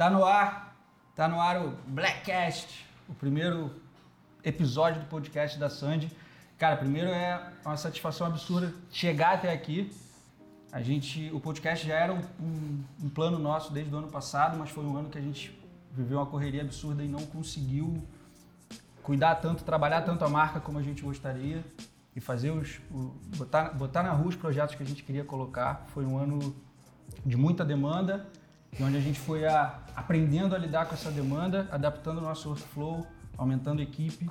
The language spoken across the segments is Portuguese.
Tá no ar, tá no ar o Blackcast, o primeiro episódio do podcast da Sandy. Cara, primeiro é uma satisfação absurda chegar até aqui. A gente, o podcast já era um, um, um plano nosso desde o ano passado, mas foi um ano que a gente viveu uma correria absurda e não conseguiu cuidar tanto, trabalhar tanto a marca como a gente gostaria e fazer os, o, botar, botar na rua os projetos que a gente queria colocar. Foi um ano de muita demanda, onde a gente foi a, aprendendo a lidar com essa demanda, adaptando o nosso workflow, aumentando a equipe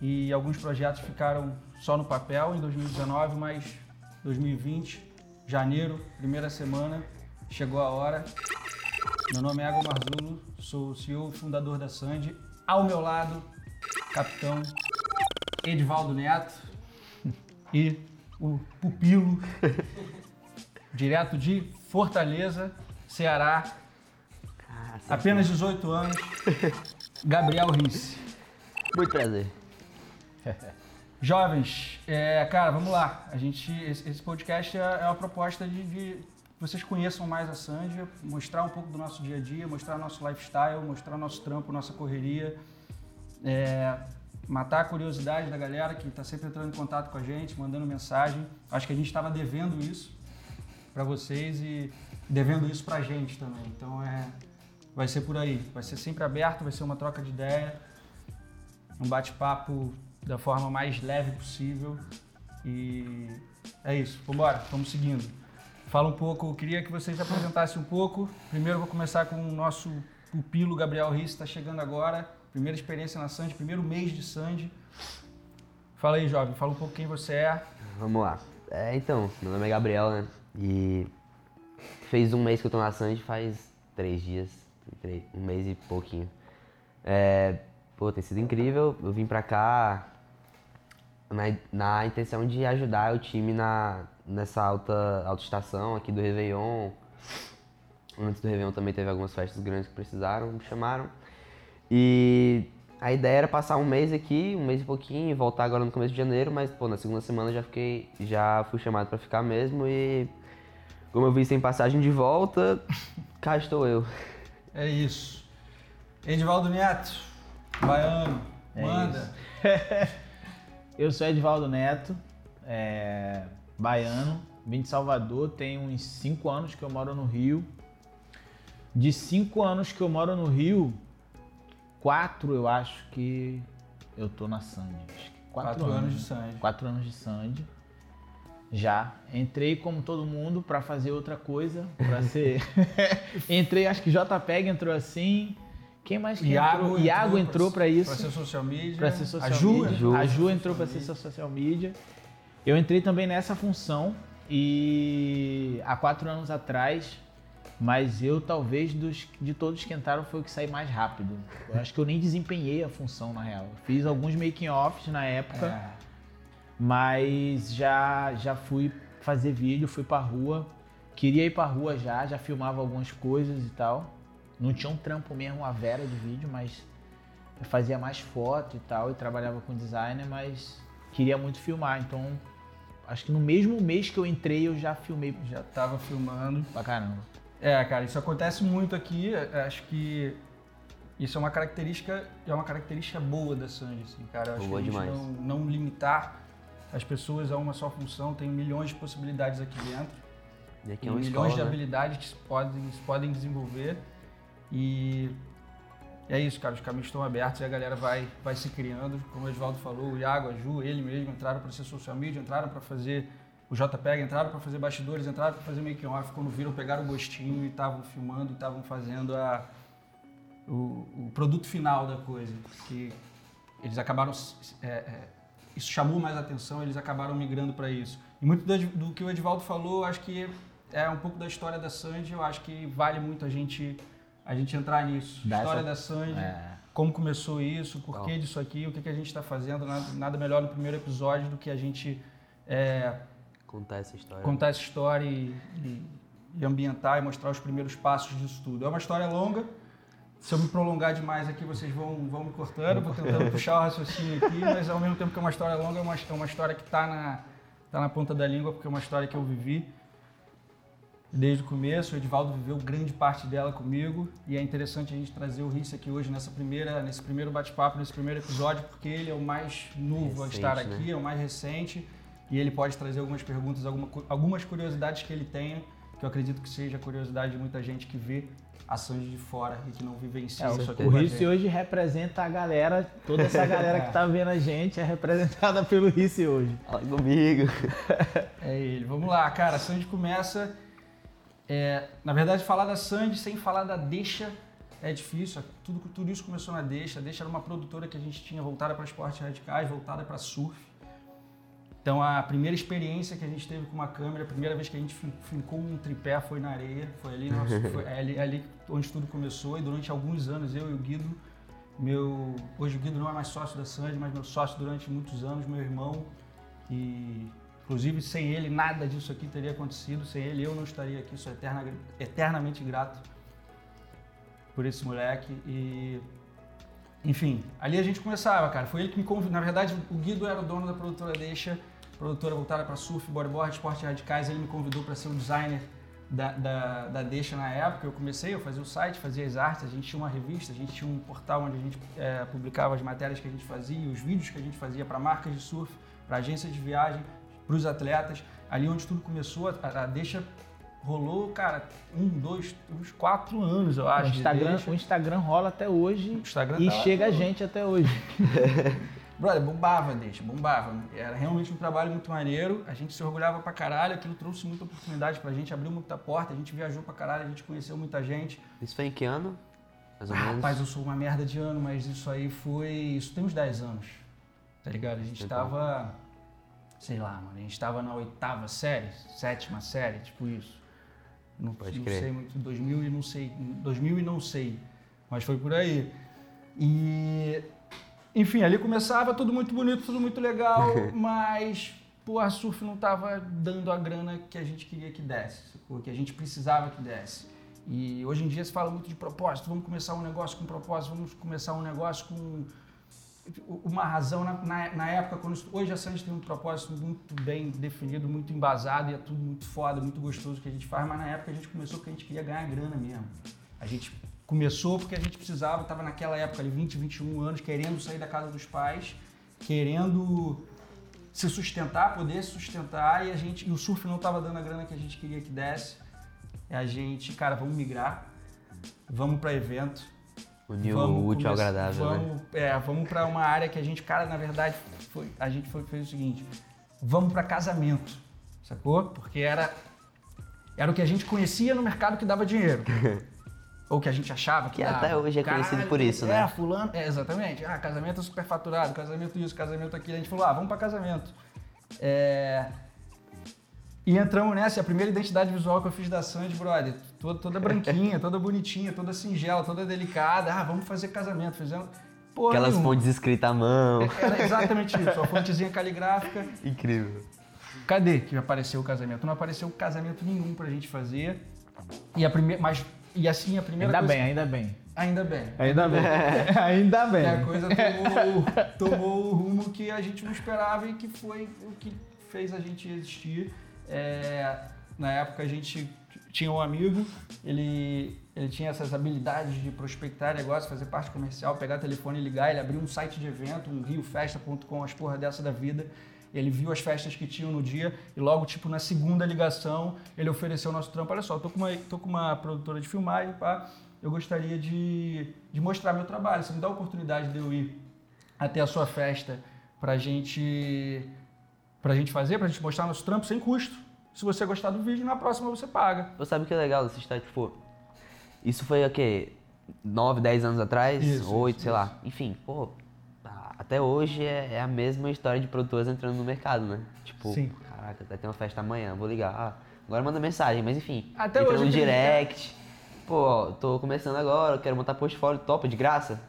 e alguns projetos ficaram só no papel em 2019, mas 2020, janeiro, primeira semana, chegou a hora. Meu nome é Água Marzulo, sou o CEO e fundador da Sandy. Ao meu lado, capitão Edivaldo Neto e o pupilo, direto de Fortaleza, Ceará, apenas 18 anos, Gabriel Risse. Muito prazer. Jovens, é, cara, vamos lá. A gente, esse, esse podcast é, é uma proposta de, de que vocês conheçam mais a Sandy, mostrar um pouco do nosso dia a dia, mostrar nosso lifestyle, mostrar nosso trampo, nossa correria, é, matar a curiosidade da galera que está sempre entrando em contato com a gente, mandando mensagem. Acho que a gente estava devendo isso para vocês e devendo isso para a gente também. Então é, vai ser por aí. Vai ser sempre aberto, vai ser uma troca de ideia, um bate-papo da forma mais leve possível. E é isso. Vambora, vamos seguindo. Fala um pouco, queria que vocês apresentassem um pouco. Primeiro vou começar com o nosso pupilo Gabriel Risse, está chegando agora. Primeira experiência na Sandy, primeiro mês de Sandy. Fala aí, jovem, fala um pouco quem você é. Vamos lá. É, então, meu nome é Gabriel, né? E fez um mês que eu tô na Sandy, faz três dias, um mês e pouquinho. É, pô, tem sido incrível. Eu vim pra cá na, na intenção de ajudar o time na, nessa alta, alta estação aqui do Réveillon. Antes do Réveillon também teve algumas festas grandes que precisaram, me chamaram. E a ideia era passar um mês aqui, um mês e pouquinho, voltar agora no começo de janeiro, mas pô, na segunda semana já fiquei, já fui chamado para ficar mesmo e como eu vi sem passagem de volta, cá estou eu. É isso. Edivaldo Neto, baiano, É manda. Eu sou Edvaldo Neto, é, baiano, vim de Salvador, tem uns 5 anos que eu moro no Rio. De 5 anos que eu moro no Rio, 4 eu acho que eu tô na Sandy. Acho que Quatro anos de Sandy. 4 anos de Sandy. Já. Entrei como todo mundo pra fazer outra coisa, pra ser... Entrei, acho que JPEG entrou assim. Quem mais que entrou? Iago entrou pra isso. Pra ser social media. Pra ser social A Ju, media. Ju. A Ju entrou pra ser social media. Eu entrei também nessa função e há quatro anos atrás, mas eu talvez dos, de todos que entraram foi o que saí mais rápido. Eu acho que eu nem desempenhei a função na real. Fiz alguns making offs na época, É. mas já já fui fazer vídeo, fui pra rua. Queria ir pra rua já, já filmava algumas coisas e tal. Não tinha um trampo mesmo, a vera de vídeo, mas eu fazia mais foto e tal, e trabalhava com designer, mas queria muito filmar. Então, acho que no mesmo mês que eu entrei, eu já filmei Já tava filmando. pra caramba. É, cara, isso acontece muito aqui. é, Acho que isso é uma característica, é uma característica boa da Sandy, assim, cara. Eu Acho Boa que a gente demais. não, não limitar as pessoas a uma só função. Tem milhões de possibilidades aqui dentro. E aqui é milhões escola, de né? habilidades que se podem, se podem desenvolver. E é isso, cara. Os caminhos estão abertos e a galera vai, vai se criando. Como o Edvaldo falou, o Iago, a Ju, ele mesmo entraram para ser social media, entraram para fazer o JPEG, entraram para fazer bastidores, entraram para fazer making off. Quando viram, pegaram o gostinho e estavam filmando e estavam fazendo a, o, o produto final da coisa. Que eles acabaram. é, é, isso chamou mais atenção, eles acabaram migrando para isso. E muito do, do que o Edvaldo falou, acho que é um pouco da história da Sandy. Eu acho que vale muito a gente, a gente entrar nisso. Dá história essa- da Sandy, É. como começou isso, por que disso aqui, o que, que a gente está fazendo. Nada, nada melhor no primeiro episódio do que a gente é, Contar essa história. contar essa história e, e- e ambientar e mostrar os primeiros passos disso tudo. É uma história longa. Se eu me prolongar demais aqui, vocês vão, vão me cortando, vou tentando puxar o raciocínio aqui, mas ao mesmo tempo que é uma história longa, é uma, é uma história que está na, tá na ponta da língua, porque é uma história que eu vivi. desde o começo. O Edivaldo viveu grande parte dela comigo e é interessante a gente trazer o Risse aqui hoje nessa primeira, nesse primeiro bate-papo, nesse primeiro episódio, porque ele é o mais novo Recente, a estar né? aqui, é o mais recente e ele pode trazer algumas perguntas, alguma, algumas curiosidades que ele tenha, que eu acredito que seja a curiosidade de muita gente que vê a Sandy de fora e que não vivencia É, isso aqui o gente. hoje representa a galera, toda essa galera que tá vendo a gente é representada pelo Risse hoje. Fala comigo. É ele. Vamos lá, cara. A Sandy começa. é, na verdade, falar da Sandy sem falar da Deixa é difícil. Tudo, tudo isso começou na Deixa. A Deixa era uma produtora que a gente tinha voltada para esportes radicais, voltada para surf. Então, a primeira experiência que a gente teve com uma câmera, a primeira vez que a gente fin- fincou um tripé foi na areia. Foi ali, nosso, foi ali, ali onde tudo começou. E durante alguns anos, eu e o Guido, meu. Hoje o Guido não é mais sócio da Sandy, mas meu sócio durante muitos anos, meu irmão. E inclusive sem ele nada disso aqui teria acontecido. Sem ele eu não estaria aqui. Sou eterna, eternamente grato por esse moleque. E enfim, ali a gente começava, cara. Foi ele que me convidou. Na verdade, o Guido era o dono da produtora Deixa, produtora voltada para surf, bodyboard, esportes radicais. Ele me convidou para ser o designer da, da, da Deixa na época. Eu comecei, eu fazia o site, fazia as artes. A gente tinha uma revista, a gente tinha um portal onde a gente eh, publicava as matérias que a gente fazia, os vídeos que a gente fazia para marcas de surf, para agências de viagem, para os atletas. Ali onde tudo começou, a, a Deixa rolou, cara, um, dois, uns quatro anos, eu O acho. de Instagram, o Instagram rola até hoje O Instagram e tá chega a gente até hoje. Brother, bombava, deixa, bombava. Era realmente um trabalho muito maneiro. A gente se orgulhava pra caralho, aquilo trouxe muita oportunidade pra gente, abriu muita porta, a gente viajou pra caralho, a gente conheceu muita gente. Isso foi em que ano? Mais ou Ah, menos? rapaz, eu sou uma merda de ano, mas isso aí foi. Isso tem uns 10 anos. Tá ligado? A gente Legal. tava. Sei lá, mano. A gente tava na oitava série, sétima série, tipo isso. Não, Pode não crer. sei muito. 2000 e não sei. 2000 e não sei. Mas foi por aí. E. Enfim, ali começava tudo muito bonito, tudo muito legal, mas. Pô, a surf não tava dando a grana que a gente queria que desse, que a gente precisava que desse. E hoje em dia se fala muito de propósito, vamos começar um negócio com propósito, vamos começar um negócio com uma razão. Na, na, na época, quando hoje a Sandy tem um propósito muito bem definido, muito embasado e é tudo muito foda, muito gostoso que a gente faz, mas na época a gente começou porque a gente queria ganhar grana mesmo. A gente começou porque a gente precisava, estava naquela época ali, 20, 21 anos, querendo sair da casa dos pais, querendo se sustentar, poder se sustentar e a gente e o surf não estava dando a grana que a gente queria que desse. E a gente, cara, vamos migrar, vamos para evento, Uniu o útil ao agradável, né? vamos, É, vamos para uma área que a gente, cara, na verdade, foi, a gente foi, fez o seguinte: vamos para casamento, sacou? Porque era, era o que a gente conhecia no mercado que dava dinheiro. Ou que a gente achava que, Que dava. até hoje é conhecido por isso, é, né? fulano, é, exatamente. Ah, casamento superfaturado, casamento isso, casamento aquilo. A gente falou, ah, vamos para casamento. É, E entramos nessa, e a primeira identidade visual que eu fiz da Sandy, brother, toda, toda branquinha, toda bonitinha, toda singela, toda delicada. Ah, vamos fazer casamento. Fizemos. Porra Aquelas nenhuma. fontes escritas à mão. Era exatamente isso, a fontezinha caligráfica. Incrível. Cadê que apareceu o casamento? Não apareceu casamento nenhum pra gente fazer. E a primeira. Mas. E assim, a primeira Ainda coisa. bem, ainda bem. Ainda bem. Ainda bem. ainda E a bem. coisa tomou, tomou o rumo que a gente não esperava e que foi o que fez a gente existir. É, na época a gente tinha um amigo, ele, ele tinha essas habilidades de prospectar negócio, fazer parte comercial, pegar telefone e ligar. Ele abriu um site de evento, um riofesta.com, as porra dessa da vida. Ele viu as festas que tinham no dia e logo, tipo, na segunda ligação, ele ofereceu o nosso trampo. Olha só, tô com uma, tô com uma produtora de filmagem, pá, eu gostaria de, de mostrar meu trabalho. Você me dá a oportunidade de eu ir até a sua festa pra gente, pra gente fazer, pra gente mostrar nosso trampo sem custo. Se você gostar do vídeo, na próxima você paga. Você sabe o que é legal dessa história? Tipo, isso foi o quê? 9, 10 anos atrás? Isso, 8, isso, sei lá. Enfim, pô, até hoje é, é a mesma história de produtoras entrando no mercado, né? Tipo, Sim. caraca, vai ter uma festa amanhã, vou ligar. Ah, agora manda mensagem, mas enfim. Até entra hoje no direct. Pô, ó, tô começando agora, quero montar portfólio top de graça.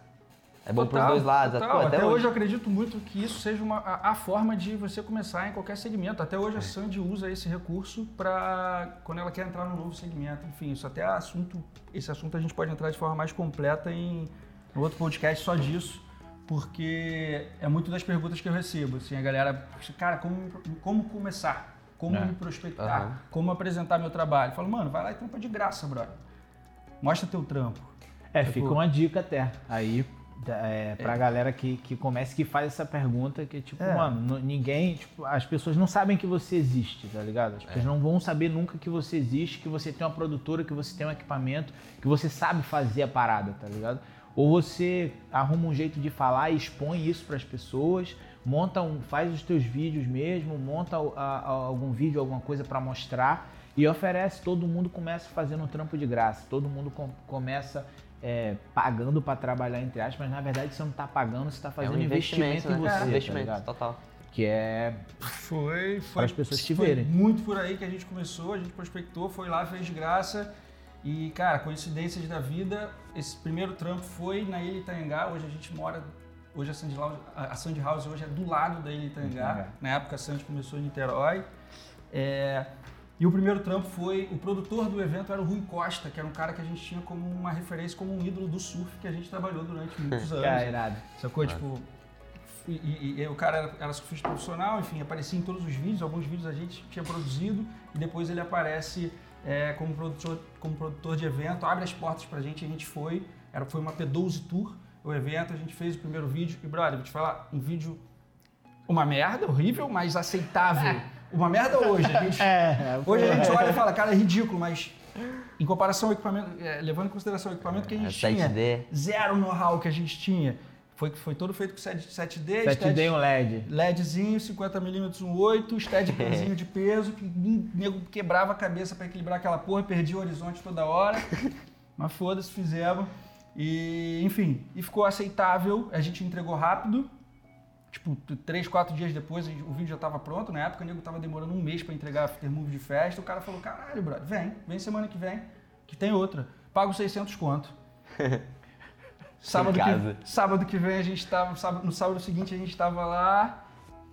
É bom pros Total, dois lados. Pô, até, hoje. eu acredito muito que isso seja uma, a, a forma de você começar em qualquer segmento. Até É. hoje a Sandy usa esse recurso para quando ela quer entrar num novo segmento. Enfim, isso até é assunto. Esse assunto a gente pode entrar de forma mais completa em outro podcast só disso. Porque é muito das perguntas que eu recebo. Assim, a galera, cara, como, como começar? como É. me prospectar, Aham. como apresentar meu trabalho. Eu falo, mano, vai lá e trampa de graça, brother. Mostra teu trampo. É, Tipo- fica uma dica até. Aí, é, pra galera que, que começa, que faz essa pergunta, que tipo, É. mano, ninguém, tipo, as pessoas não sabem que você existe, tá ligado? As pessoas não vão saber nunca que você existe, que você tem uma produtora, que você tem um equipamento, que você sabe fazer a parada, tá ligado? Ou você arruma um jeito de falar e expõe isso pras pessoas, monta um, faz os teus vídeos mesmo, monta a- a- algum vídeo, alguma coisa pra mostrar e oferece. Todo mundo começa fazendo um trampo de graça, todo mundo com- começa é, pagando pra trabalhar entre aspas, mas na verdade você não tá pagando, você tá É fazendo um investimento, investimento, né? em você, É, tá investimento, ligado? total. Que é Foi, foi. Para as pessoas te foi verem. muito por aí que a gente começou, a gente prospectou, foi lá, fez de graça. E, cara, coincidências da vida, esse primeiro trampo foi na Ilha Itaiangá, hoje a gente mora, hoje a Sandy House, a Sandy House hoje é do lado da Ilha Itaiangá. na época a Sandy começou em Niterói. É, e o primeiro trampo foi, o produtor do evento era o Rui Costa, que era um cara que a gente tinha como uma referência, como um ídolo do surf, que a gente trabalhou durante muitos anos. Cara, irado. Sacou? Tipo. E, e- e o cara era, era surfista profissional, enfim, aparecia em todos os vídeos, alguns vídeos a gente tinha produzido e depois ele aparece é, como, produtor, como produtor de evento, abre as portas pra gente, a gente foi, era, foi uma P12 Tour, o evento, a gente fez o primeiro vídeo e, brother, vou te falar, um vídeo, uma merda, horrível, mas aceitável. Uma merda hoje, a gente, É, hoje a gente olha e fala, cara, é ridículo, mas em comparação ao equipamento, é, levando em consideração o equipamento que a gente É, tinha, 7D. zero know-how que a gente tinha. Foi, foi todo feito com 7, 7D, 7D um LED. LEDzinho, 50mm 1.8, steadicamzinho de peso, que o nego quebrava a cabeça pra equilibrar aquela porra, perdia o horizonte toda hora. Mas foda-se, fizemos. E, enfim, e ficou aceitável, a gente entregou rápido. Tipo, três, quatro dias depois, o vídeo já tava pronto. Na época, o nego tava demorando um mês pra entregar a aftermovie de festa. O cara falou, caralho, brother, vem, vem semana que vem, que tem outra. Pago 600 conto. Sábado que, sábado que vem a gente tava, sábado- no sábado seguinte a gente estava lá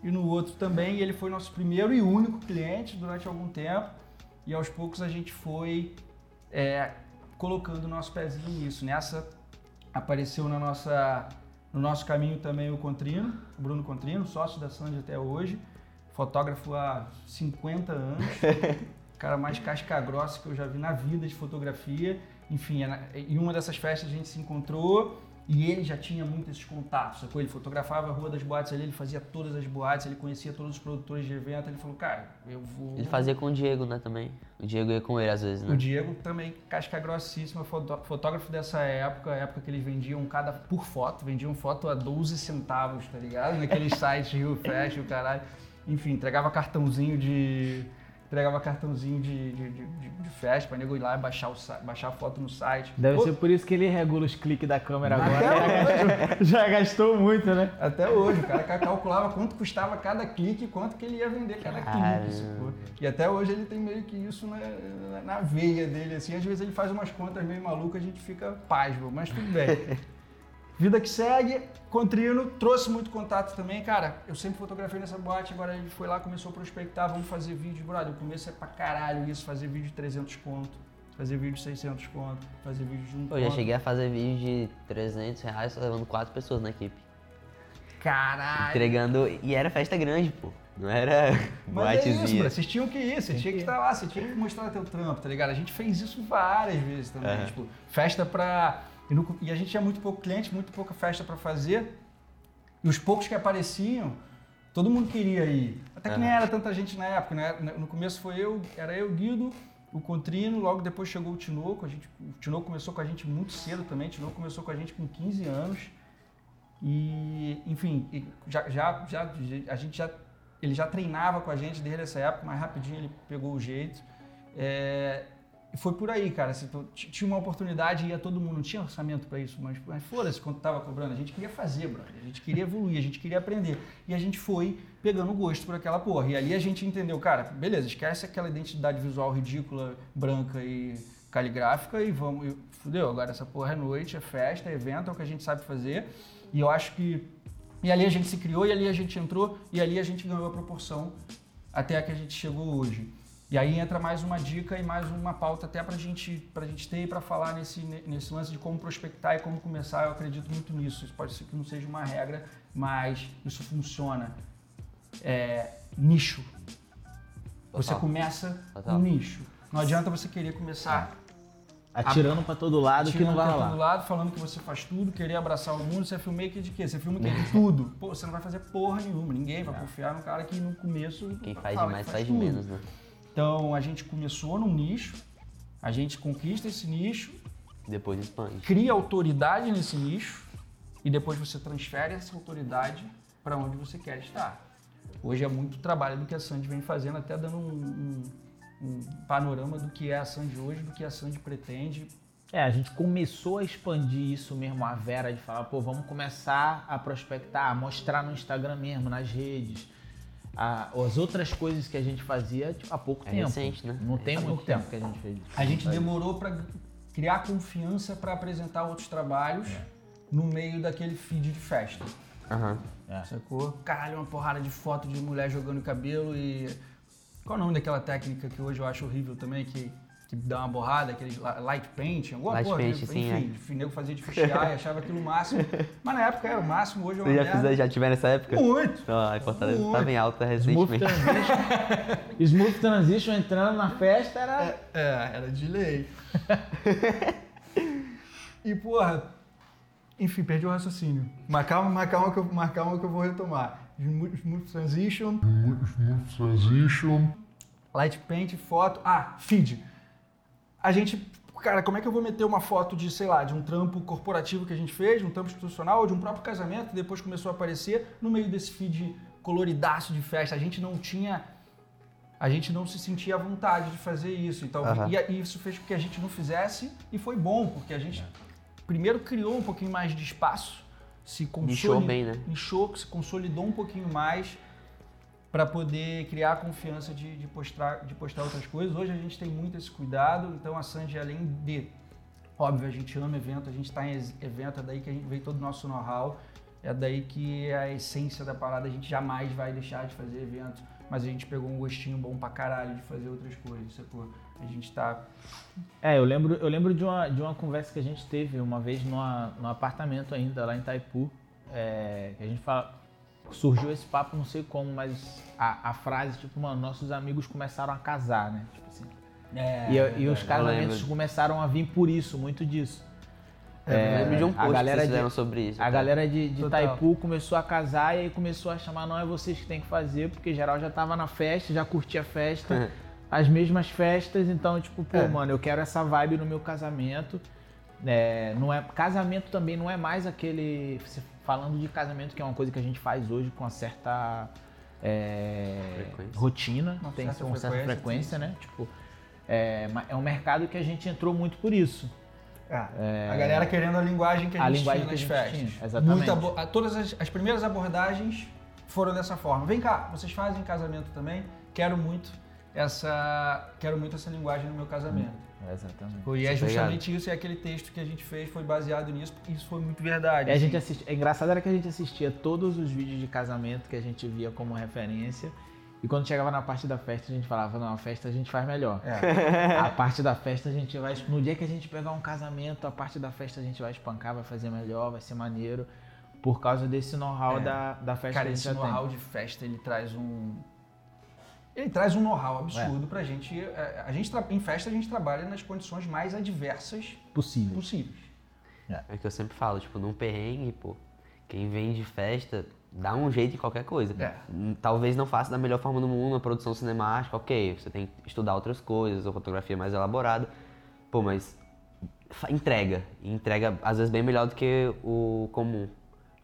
e no outro também. E ele foi nosso primeiro e único cliente durante algum tempo. E aos poucos a gente foi é, colocando o nosso pezinho nisso. Nessa apareceu na nossa, no nosso caminho também o Contrino, o Bruno Contrino, sócio da Sandy até hoje, fotógrafo há 50 anos, cara mais casca grossa que eu já vi na vida de fotografia. Enfim, em uma dessas festas a gente se encontrou e ele já tinha muito esses contatos, sacou? Ele fotografava a rua das boates ali, ele fazia todas as boates, ele conhecia todos os produtores de evento, ele falou, cara, eu vou... Ele fazia com o Diego, né, também. O Diego ia com ele às vezes, O né? Diego também, casca grossíssima, fotógrafo dessa época, época que eles vendiam cada por foto, vendiam foto a 12 centavos, tá ligado? Naqueles sites Rio Fest, o caralho. Enfim, entregava cartãozinho de. Entregava cartãozinho de, de, de, de- festa pra nego ir lá e baixar, o, baixar a foto no site. Deve Pô, ser por isso que ele regula os cliques da câmera agora. Até Já gastou, muito, né? Até hoje, o cara calculava quanto custava cada clique e quanto que ele ia vender cada Caramba. clique. E até hoje ele tem meio que isso na, na- na veia dele, assim. Às vezes ele faz umas contas meio malucas, a gente fica pasmo, mas tudo bem. Vida que segue, Contrino trouxe muito contato também. Cara, eu sempre fotografei nessa boate, agora ele foi lá, começou a prospectar, vamos fazer vídeo. Brother, o começo é pra caralho isso, fazer vídeo de 300 conto, fazer vídeo de 600 conto, fazer vídeo de um eu já conto. cheguei a fazer vídeo de 300 reais só levando quatro pessoas na equipe. Caralho! Entregando. E era festa grande, pô. Não era Mas é isso, bro. Vocês tinham que ir, você tinha que estar lá, você tinha que mostrar teu trampo, tá ligado? A gente fez isso várias vezes também, Aham. tipo, festa pra... E, no- e a gente tinha muito pouco cliente, muito pouca festa pra fazer, e os poucos que apareciam, todo mundo queria ir. Até que nem Aham. era tanta gente na época, né? No começo foi eu, era eu, Guido, o Contrino, logo depois chegou o Tinoco, a gente, o Tinoco começou com a gente muito cedo também, o Tinoco começou com a gente com 15 anos, e, enfim, já, já, já, a gente já, ele já treinava com a gente desde essa época, mas rapidinho ele pegou o jeito. É, e foi por aí, cara. assim, tinha uma oportunidade e ia todo mundo. Não tinha orçamento para isso, mas, mas foda-se quanto tava cobrando. A gente queria fazer, brother. A gente queria evoluir, a gente queria aprender. E a gente foi pegando gosto por aquela porra. E ali a gente entendeu, cara, beleza, esquece aquela identidade visual ridícula, branca e caligráfica e vamos. E, fudeu, agora essa porra é noite, é festa, é evento, é o que a gente sabe fazer. E eu acho que. E ali a gente se criou, e ali a gente entrou, e ali a gente ganhou a proporção até a que a gente chegou hoje. E aí entra mais uma dica e mais uma pauta até pra gente, pra gente ter e pra falar nesse, nesse lance de como prospectar e como começar. Eu acredito muito nisso. Isso pode ser que não seja uma regra, mas isso funciona. É, nicho. Você Total. começa Total. um nicho. Não adianta você querer começar Atirando pra todo lado que não vai pra rolar. todo lado, falando que você faz tudo, querer abraçar o mundo, você é filmmaker de quê? Você é filmmaker de tudo. Pô, você não vai fazer porra nenhuma. Ninguém vai confiar num cara que no começo. Quem faz fala demais que faz tudo. menos, né? Então a gente começou num nicho, a gente conquista esse nicho, Depois expande. cria autoridade nesse nicho e depois você transfere essa autoridade para onde você quer estar. Hoje é muito trabalho do que a Sandy vem fazendo, até dando um, um- um panorama do que é a Sandy hoje, do que a Sandy pretende. É, a gente começou a expandir isso mesmo, a Vera, de falar, pô, vamos começar a prospectar, a mostrar no Instagram mesmo, nas redes. A- as outras coisas que a gente fazia tipo, há pouco É tempo. recente, né? Não tem Há muito pouco tempo que a gente fez. A gente demorou para criar confiança para apresentar outros trabalhos no meio daquele feed de festa. Aham. Sacou? Caralho, uma porrada de foto de mulher jogando cabelo e. Qual é o nome daquela técnica que hoje eu acho horrível também, que, que dá uma borrada, aquele li- light paint, alguma Light porra, paint, enfim, sim, é. enfim, nego fazia de fuxiar e achava aquilo o máximo. Mas na época era o máximo, hoje é uma Vocês já, merda. já tiveram essa época? Muito! Não, a Fortaleza Muito. tava em alta Smooth recentemente. Transition, Smooth Transition entrando na festa era. É, era de lei. e, porra, enfim, perdi o raciocínio. Mas calma, mas calma, que, eu, mas calma que eu vou retomar. Smooth smooth Transition, Smooth Transition. Light Paint, foto. Ah, feed. A gente. Cara, como é que eu vou meter uma foto de, sei lá, de um trampo corporativo que a gente fez, de um trampo institucional, ou de um próprio casamento, que depois começou a aparecer no meio desse feed coloridaço de festa? A gente não tinha. A gente não se sentia à vontade de fazer isso. Então, Aham. e, e isso fez com que a gente não fizesse, e foi bom, porque a gente primeiro criou um pouquinho mais de espaço, se consolidou. bem, né? Nichou, se consolidou um pouquinho mais para poder criar a confiança de, de, postar, de postar outras coisas. Hoje a gente tem muito esse cuidado, então a Sandy, além de, óbvio, a gente ama evento, a gente está em evento, é daí que a gente veio todo o nosso know-how, é daí que é a essência da parada, a gente jamais vai deixar de fazer evento, mas a gente pegou um gostinho bom pra caralho de fazer outras coisas, sacou? A gente tá... É, eu lembro, eu lembro de, uma, de uma conversa que a gente teve uma vez num apartamento ainda, lá em Itaipu. É, que a gente fala. Surgiu esse papo, não sei como, mas a, a frase, tipo, mano, nossos amigos começaram a casar, né? Tipo assim. É, e, e os eu casamentos começaram a vir por isso, muito disso. eu lembro de um a post galera que vocês de- fizeram sobre isso. A tá? galera de, de. Itaipu começou a casar e aí começou a chamar, não é vocês que tem que fazer, porque geral já tava na festa, já curtia a festa, as mesmas festas, então, tipo, pô, É. mano, eu quero essa vibe no meu casamento. É, não é, casamento também não é mais aquele. Falando de casamento, que é uma coisa que a gente faz hoje com uma certa é, rotina, Uma tem certa uma certa frequência, frequência, né? Tipo, é, é um mercado que a gente entrou muito por isso. É, A galera querendo a linguagem que a, A gente linguagem tinha que nas a gente festas. tinha, exatamente. Muita abo- a- todas as, as primeiras abordagens foram dessa forma. Vem cá, vocês fazem casamento também? Quero muito essa, quero muito essa linguagem no meu casamento. Exatamente. E é Isso, justamente isso, e aquele texto que a gente fez foi baseado nisso, porque isso foi muito verdade. E a gente assim. assisti, é engraçado era que a gente assistia todos os vídeos de casamento que a gente via como referência. E quando chegava na parte da festa, a gente falava, não, a festa a gente faz melhor. É. A parte da festa a gente vai. No dia que a gente pegar um casamento, a parte da festa a gente vai espancar, vai fazer melhor, vai ser maneiro. Por causa desse know-how É. da, da festa Cara, que a esse gente tem. know-how de festa, ele traz um. Ele traz um know-how É. absurdo pra gente. É, A gente tra- em festa a gente trabalha nas condições mais adversas Possível. possíveis. É o que eu sempre falo, tipo, num perrengue, pô, quem vem de festa dá um jeito em qualquer coisa. É. Talvez não faça da melhor forma do mundo, uma produção cinemática, ok, você tem que estudar outras coisas, ou fotografia mais elaborada, pô, mas entrega, e entrega às vezes bem melhor do que o comum.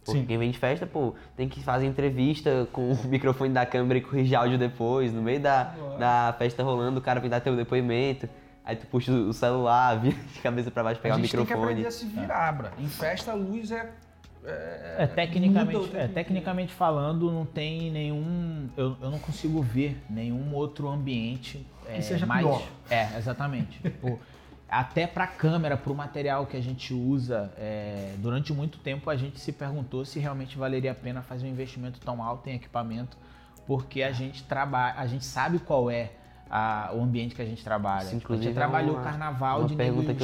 Porque Sim. quem vem de festa, pô, tem que fazer entrevista com o microfone da câmera e corrigir áudio depois, no meio da, da festa rolando, o cara vem dar teu depoimento, aí tu puxa o celular, vira de cabeça pra baixo, pegar a o gente tem que microfone. aprender a se virar, bra. Em festa a luz é. É, tecnicamente, muda o é, tecnicamente falando, não tem nenhum. Eu, eu não consigo ver nenhum outro ambiente é, seja mais. pior. É, exatamente. Tipo, até pra câmera, pro material que a gente usa, é, durante muito tempo a gente se perguntou se realmente valeria a pena fazer um investimento tão alto em equipamento, porque a gente trabalha, a gente sabe qual é a- o ambiente que a gente trabalha. Tipo, a gente é trabalhou uma- carnaval de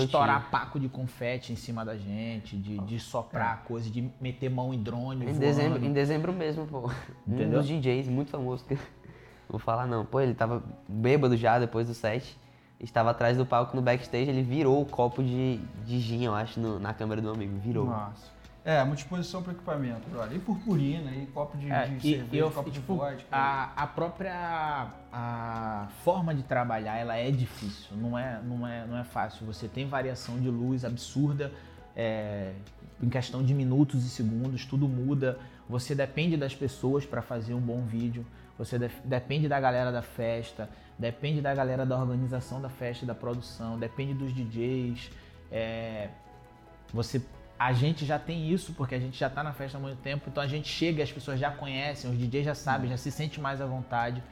estourar paco de confete em cima da gente, de, de soprar coisa, de meter mão em drone. Em voando. dezembro, em dezembro mesmo, pô. Um Entendeu? dos DJs muito famoso Vou falar não. Pô, ele tava bêbado já depois do set. Estava atrás do palco no backstage, ele virou o copo de, de gin, eu acho, no- na câmera do meu amigo. Virou. Nossa. É, muita exposição para equipamento, brother. E purpurina, e copo de, É, de e, cerveja, e eu, copo tipo, de vodka. a, a própria a forma de trabalhar ela é difícil, não é, não é, não é fácil. Você tem variação de luz absurda, é, em questão de minutos e segundos, tudo muda. Você depende das pessoas para fazer um bom vídeo. Você def- depende da galera da festa, depende da galera da organização da festa, da produção, depende dos DJs. é, você a gente já tem isso porque a gente já tá na festa há muito tempo, então a gente chega e as pessoas já conhecem, os DJs já sabem, já se sente mais à vontade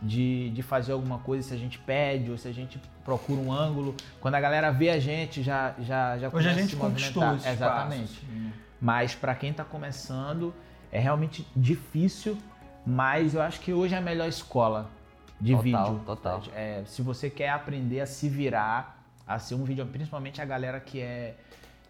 de, de fazer alguma coisa se a gente pede ou se a gente procura um ângulo. Quando a galera vê a gente, já já já Hoje a gente conquistou esse Exatamente. assim. Mas para quem tá começando, é realmente difícil, mas eu acho que hoje é a melhor escola de Total, vídeo. total. É, se você quer aprender a se virar, a ser um vídeo, principalmente a galera que é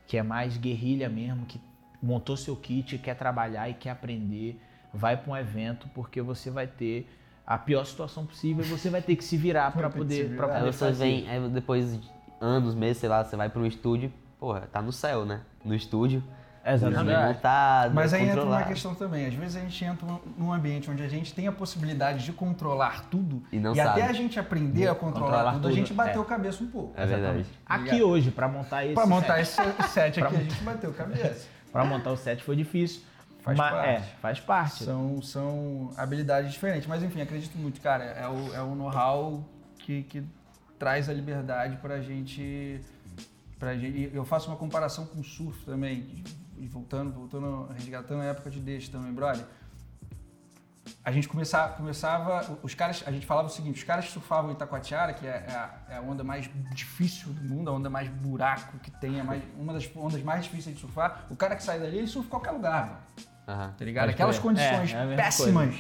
que é mais guerrilha mesmo, que montou seu kit, quer trabalhar e quer aprender, vai para um evento porque você vai ter a pior situação possível e você vai ter que se virar para poder, pra virar. Aí poder você fazer. vem, aí depois de anos, meses, sei lá, você vai pra um estúdio, porra, tá no céu, né? No estúdio. Exatamente. tudo montado, Mas aí entra uma questão também. Às vezes a gente entra num- ambiente onde a gente tem a possibilidade de controlar tudo E não até sabe. a gente aprender a controlar, Controlar tudo, a tudo, gente bateu é. cabeça um pouco. É verdade. Aqui hoje para montar esse Pra montar set, esse set aqui, a gente bateu cabeça. pra montar o set foi difícil. Faz mas, parte. É, faz parte. São, são habilidades diferentes. Mas enfim, acredito muito, cara. É o, é o know-how que, que traz a liberdade pra gente. Pra gente. e Eu faço uma comparação com o surf também. E voltando, voltando, resgatando a época de deixa também, brother. A gente começava, começava, os caras, a gente falava o seguinte, os caras que surfavam em Itacoatiara, que é, é a, é a onda mais difícil do mundo, a onda mais buraco que tem, é mais, uma das ondas mais difíceis de surfar, o cara que sai dali, ele surfa em qualquer lugar, mano tá ligado? Aquelas condições É, é péssimas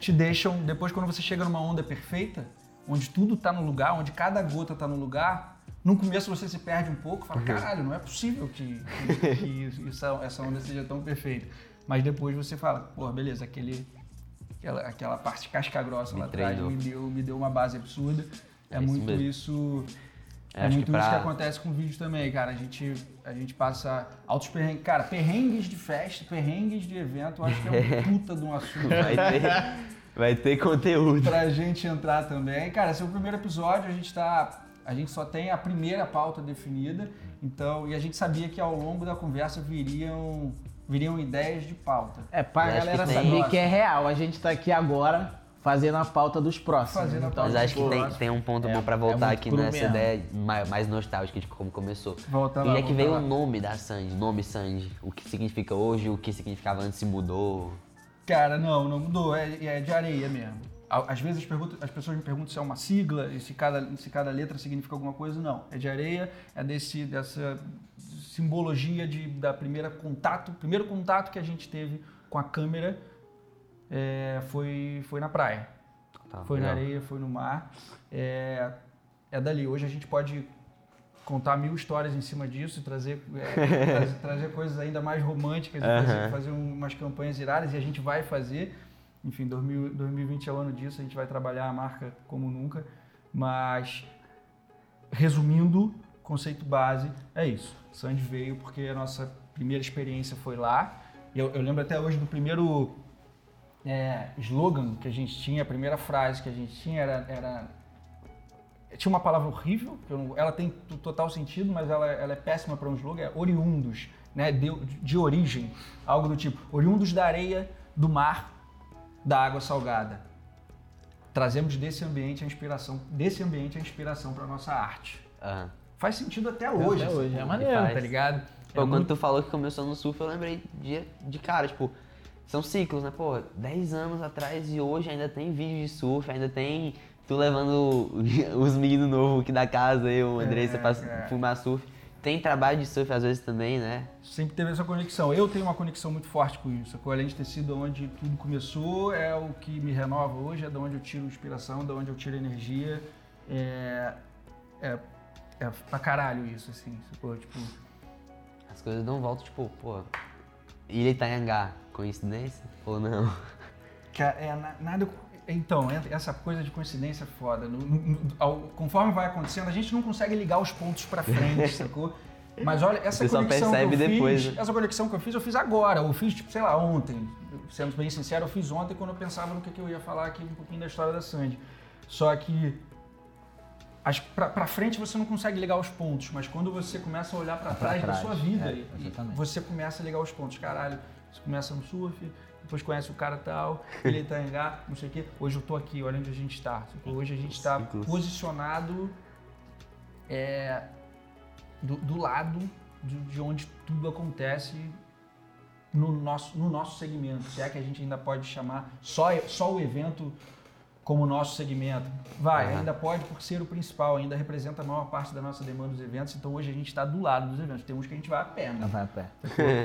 te deixam, depois quando você chega numa onda perfeita, onde tudo tá no lugar, onde cada gota tá no lugar, no começo você se perde um pouco, fala, caralho, não é possível que, que, que isso- essa, essa onda seja tão perfeita. Mas depois você fala, pô, beleza, aquele, aquela, aquela parte casca grossa Me lá atrás me deu, me deu uma base absurda. É, É isso muito mesmo. isso. É acho muito que isso que pra- acontece com o vídeo também, cara. A gente, a gente passa altos perrengues. Cara, perrengues de festa, perrengues de evento, eu acho que é um puta de um assunto Vai ter, vai ter conteúdo. pra gente entrar também. Cara, esse é o primeiro episódio, a gente tá. A gente só tem a primeira pauta definida, então, e a gente sabia que ao longo da conversa viriam, viriam ideias de pauta. É, pra Eu acho galera que tem- saber que é real. A gente tá aqui agora fazendo a pauta dos próximos. Fazendo a então, pauta Mas acho que tem, tem um ponto é- bom pra é voltar muito aqui nessa mesmo. ideia mais, mais nostálgica de como começou. Volta e lá, onde é que veio lá. o nome da Sandy? Nome Sandy. O que significa hoje, o que significava antes se mudou. Cara, não, não mudou, é, é de areia mesmo. Às vezes as, pessoas me perguntam se é uma sigla, e se cada, se cada letra significa alguma coisa. Não, é de areia, é desse, dessa simbologia de, da primeira contato, primeiro contato que a gente teve com a câmera é, foi, foi na praia. Tá, Foi na legal. areia, foi no mar. É, é dali. Hoje a gente pode contar mil histórias em cima disso e trazer, é, trazer, trazer coisas ainda mais românticas e fazer, fazer um- umas campanhas iradas e a gente vai fazer. Enfim, 2000 2020 é o ano disso, a gente vai trabalhar a marca como nunca. Mas, resumindo, conceito base é isso. Sandy veio porque a nossa primeira experiência foi lá. Eu, eu lembro até hoje do primeiro é, slogan que a gente tinha, a primeira frase que a gente tinha era. era- tinha uma palavra horrível, não- ela tem total sentido, mas ela, ela é péssima para um slogan, é oriundos, né? De, de origem, algo do tipo, oriundos da areia, do mar, da água salgada. Trazemos desse ambiente a inspiração, desse ambiente a inspiração para nossa arte. Aham. Faz sentido até hoje. Até hoje, é porra, maneiro, tá ligado? Pô, É quando muito- tu falou que começou no surf, eu lembrei de, de cara, tipo, são ciclos, né? Pô, 10 anos atrás e hoje ainda tem vídeo de surf, ainda tem tu levando os meninos novos aqui da casa, eu, Andressa, É, pra é. filmar surf. Tem trabalho de surf às vezes também, né? sempre teve essa conexão. Eu tenho uma conexão muito forte com isso. Com além de ter sido onde tudo começou, é o que me renova hoje, é de onde eu tiro inspiração, de onde eu tiro energia. É, é, é pra caralho isso, assim. sacou? Tipo, As coisas dão volta, tipo, pô, Ilha Itanhangá, coincidência ou não? É, na- nada. Então, entra- essa coisa de coincidência é foda. No- no- ao- conforme vai acontecendo, a gente não consegue ligar os pontos pra frente, sacou? Mas olha, essa conexão que eu depois, fiz, né? essa conexão que eu fiz, eu fiz agora. Eu fiz, tipo, sei lá, ontem. Sendo bem sincero, eu fiz ontem quando eu pensava no que, que eu ia falar aqui um pouquinho da história da Sandy. Só que as, pra, pra frente você não consegue ligar os pontos, mas quando você começa a olhar pra Pra trás, da trás, sua vida, é, você começa a ligar os pontos. Caralho, você começa no surf, depois conhece o cara tal, ele tá em Itangá, não sei o quê. Hoje eu tô aqui, olha onde a gente tá. sacou? Hoje a gente tá Ciclos. posicionado é, do, do lado de, de onde tudo acontece no nosso, no nosso segmento. Se é que a gente ainda pode chamar só, só o evento como nosso segmento. Vai, Aham. ainda pode por ser o principal, ainda representa a maior parte da nossa demanda dos eventos. Então hoje a gente está do lado dos eventos. Tem uns que a gente vai a pé, né? Vai a pé.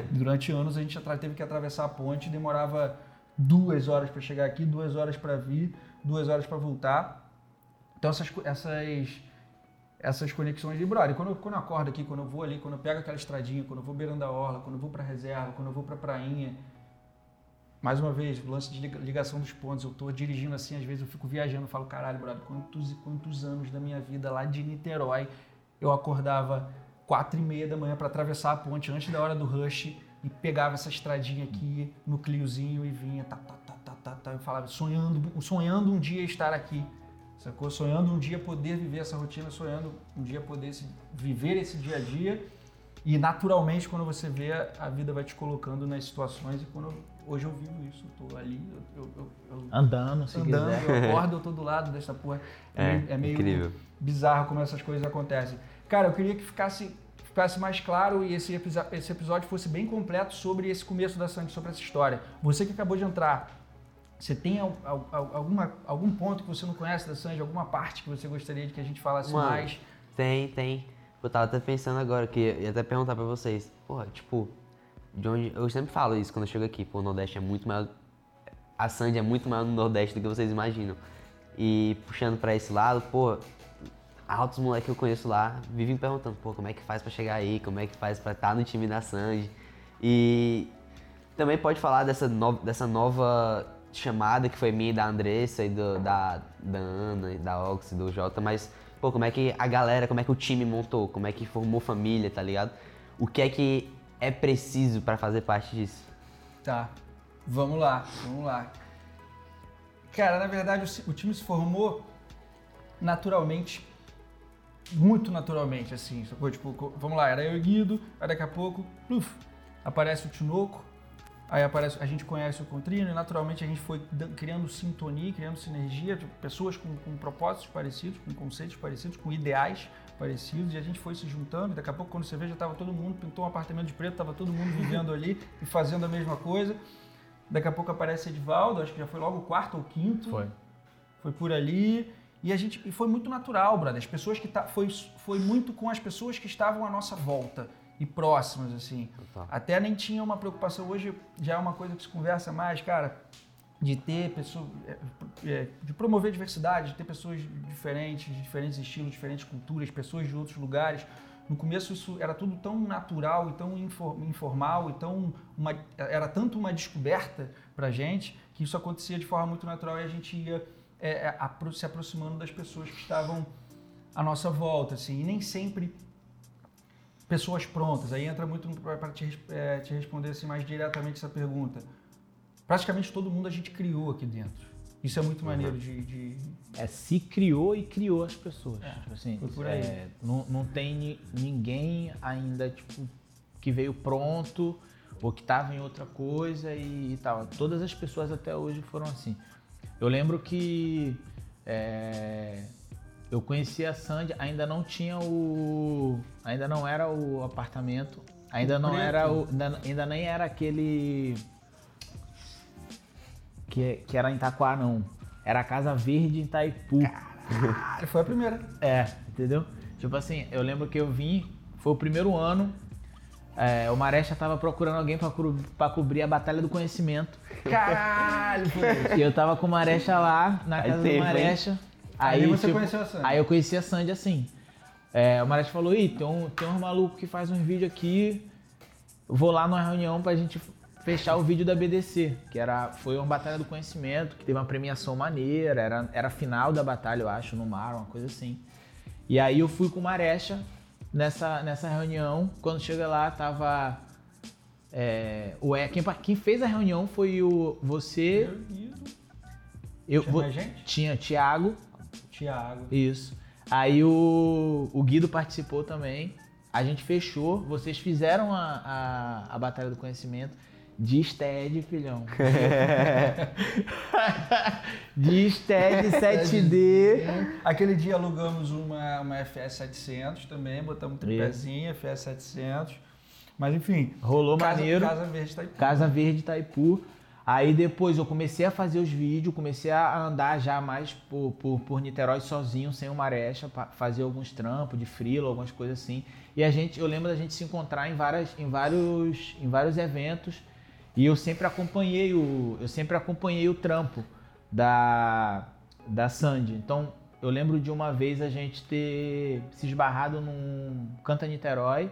Durante anos a gente teve que atravessar a ponte, demorava duas horas para chegar aqui, duas horas para vir, duas horas para voltar. Então essas, essas, essas conexões de brother. Quando eu, quando eu acordo aqui, quando eu vou ali, quando eu pego aquela estradinha, quando eu vou beirando a orla, quando eu vou para reserva, quando eu vou para prainha. Mais uma vez, lance de liga- ligação dos pontos. Eu tô dirigindo assim, às vezes eu fico viajando, falo, caralho, brother, quantos e quantos anos da minha vida lá de Niterói eu acordava quatro e meia da manhã para atravessar a ponte antes da hora do rush e pegava essa estradinha aqui no Cliozinho e vinha, tá, tá, tá, tá, tá, tá. Eu falava, sonhando, sonhando um dia estar aqui, sacou? Sonhando um dia poder viver essa rotina, sonhando um dia poder se- viver esse dia a dia. E naturalmente, quando você vê, a vida vai te colocando nas situações. E quando hoje eu vivo isso, eu tô ali, eu, eu- eu- eu Andando, se andando, quiser. eu acordo, eu tô do lado dessa porra. É, É, meio, é meio incrível. bizarro como essas coisas acontecem. Cara, eu queria que ficasse, ficasse mais claro e esse, esse episódio fosse bem completo sobre esse começo da Sandy, sobre essa história. Você que acabou de entrar, você tem al- al- al- alguma, algum ponto que você não conhece da Sandy, alguma parte que você gostaria de que a gente falasse Mano, mais? Tem, tem. Eu tava até pensando agora, que eu ia até perguntar pra vocês. Porra, tipo, de onde. Eu sempre falo isso quando eu chego aqui. Pô, o Nordeste é muito maior. A Sandy é muito maior no Nordeste do que vocês imaginam. E puxando pra esse lado, pô, altos moleques que eu conheço lá vivem perguntando, pô, como é que faz pra chegar aí? Como é que faz pra estar no time da Sandy? E também pode falar dessa, no- dessa nova chamada que foi minha e da Andressa e do- da, da Ana, e da Ox, do Jota, mas, pô, como é que a galera, como é que o time montou, como é que formou família, tá ligado? O que é que é preciso pra fazer parte disso? Tá, vamos lá, vamos lá. Cara, na verdade o, time se formou naturalmente, muito naturalmente, assim. Sacou? Tipo, vamos lá, era eu e Guido, aí daqui a pouco, pluf, aparece o Tinoco, aí aparece, a gente conhece o Contrino e naturalmente a gente foi criando sintonia, criando sinergia, tipo, pessoas com, com propósitos parecidos, com conceitos parecidos, com ideais parecidos, e a gente foi se juntando, e daqui a pouco quando você vê já estava todo mundo, pintou um apartamento de preto, estava todo mundo vivendo ali e fazendo a mesma coisa. Daqui a pouco aparece Edvaldo, acho que já foi logo o quarto ou quinto Foi. foi por ali e a gente e foi muito natural, brother. As pessoas que tá, foi foi muito com as pessoas que estavam à nossa volta e próximas assim. Total. Até nem tinha uma preocupação hoje já é uma coisa que se conversa mais, cara, de ter pessoas é, de promover diversidade, de ter pessoas diferentes, de diferentes estilos, diferentes culturas, pessoas de outros lugares. No começo isso era tudo tão natural e tão infor- informal e tão uma, era tanto uma descoberta pra gente que isso acontecia de forma muito natural e a gente ia é, é, se aproximando das pessoas que estavam à nossa volta, assim, e nem sempre pessoas prontas. Aí entra muito para te, é, te responder assim, mais diretamente essa pergunta. Praticamente todo mundo a gente criou aqui dentro. Isso é muito maneiro de, de- É, se criou e criou as pessoas. tipo assim, por aí. é, não, não tem ni- ninguém ainda, tipo, que veio pronto ou que tava em outra coisa e, e tal. Todas as pessoas até hoje foram assim. Eu lembro que é, eu conheci a Sandy, ainda não tinha o. Ainda não era o apartamento, ainda O não preto. era o. Ainda, ainda nem era aquele. Que, que era em Itaquá, não. Era a Casa Verde em Itaipu. Ah, foi a primeira. É, entendeu? Tipo assim, eu lembro que eu vim, foi o primeiro ano, é, o Maresta tava procurando alguém pra, cru- pra cobrir a Batalha do Conhecimento. Caralho. E eu tava com o Maresta lá, na Aí casa do hein? Maresta. Aí você conheceu a Sandy. Aí eu conheci a Sandy assim. É, o Maresta falou, ih, tem, um, tem uns malucos que faz uns vídeos aqui, vou lá numa reunião pra gente fechar o vídeo da BDC, que era, foi uma batalha do conhecimento, que teve uma premiação maneira, era, era a final da batalha, eu acho, no mar, uma coisa assim. E aí eu fui com o Marecha nessa, nessa reunião. Quando chega lá, tava. É, o, E- quem, quem fez a reunião foi o você. Eu, Tinha vo- tinha Thiago, Tiago. isso. Aí o, o Guido participou também. A gente fechou. Vocês fizeram a, a, a Batalha do Conhecimento de STED, filhão. de STED 7D. Aquele dia alugamos uma, uma FS 700 também, botamos um tripézinho, FS 700. Mas enfim, Rolou Casa, maneiro. Casa Verde tá aí. Casa Verde Itaipu. Aí depois eu comecei a fazer os vídeos, comecei a andar já mais por, por, por Niterói sozinho, sem o Marecha, pa- fazer alguns trampos de frila, algumas coisas assim. E a gente, eu lembro da gente se encontrar em, várias, em, vários, em vários eventos. E eu sempre acompanhei o, eu sempre acompanhei o trampo da, da Sandy. Então eu lembro de uma vez a gente ter se esbarrado num Canta Niterói.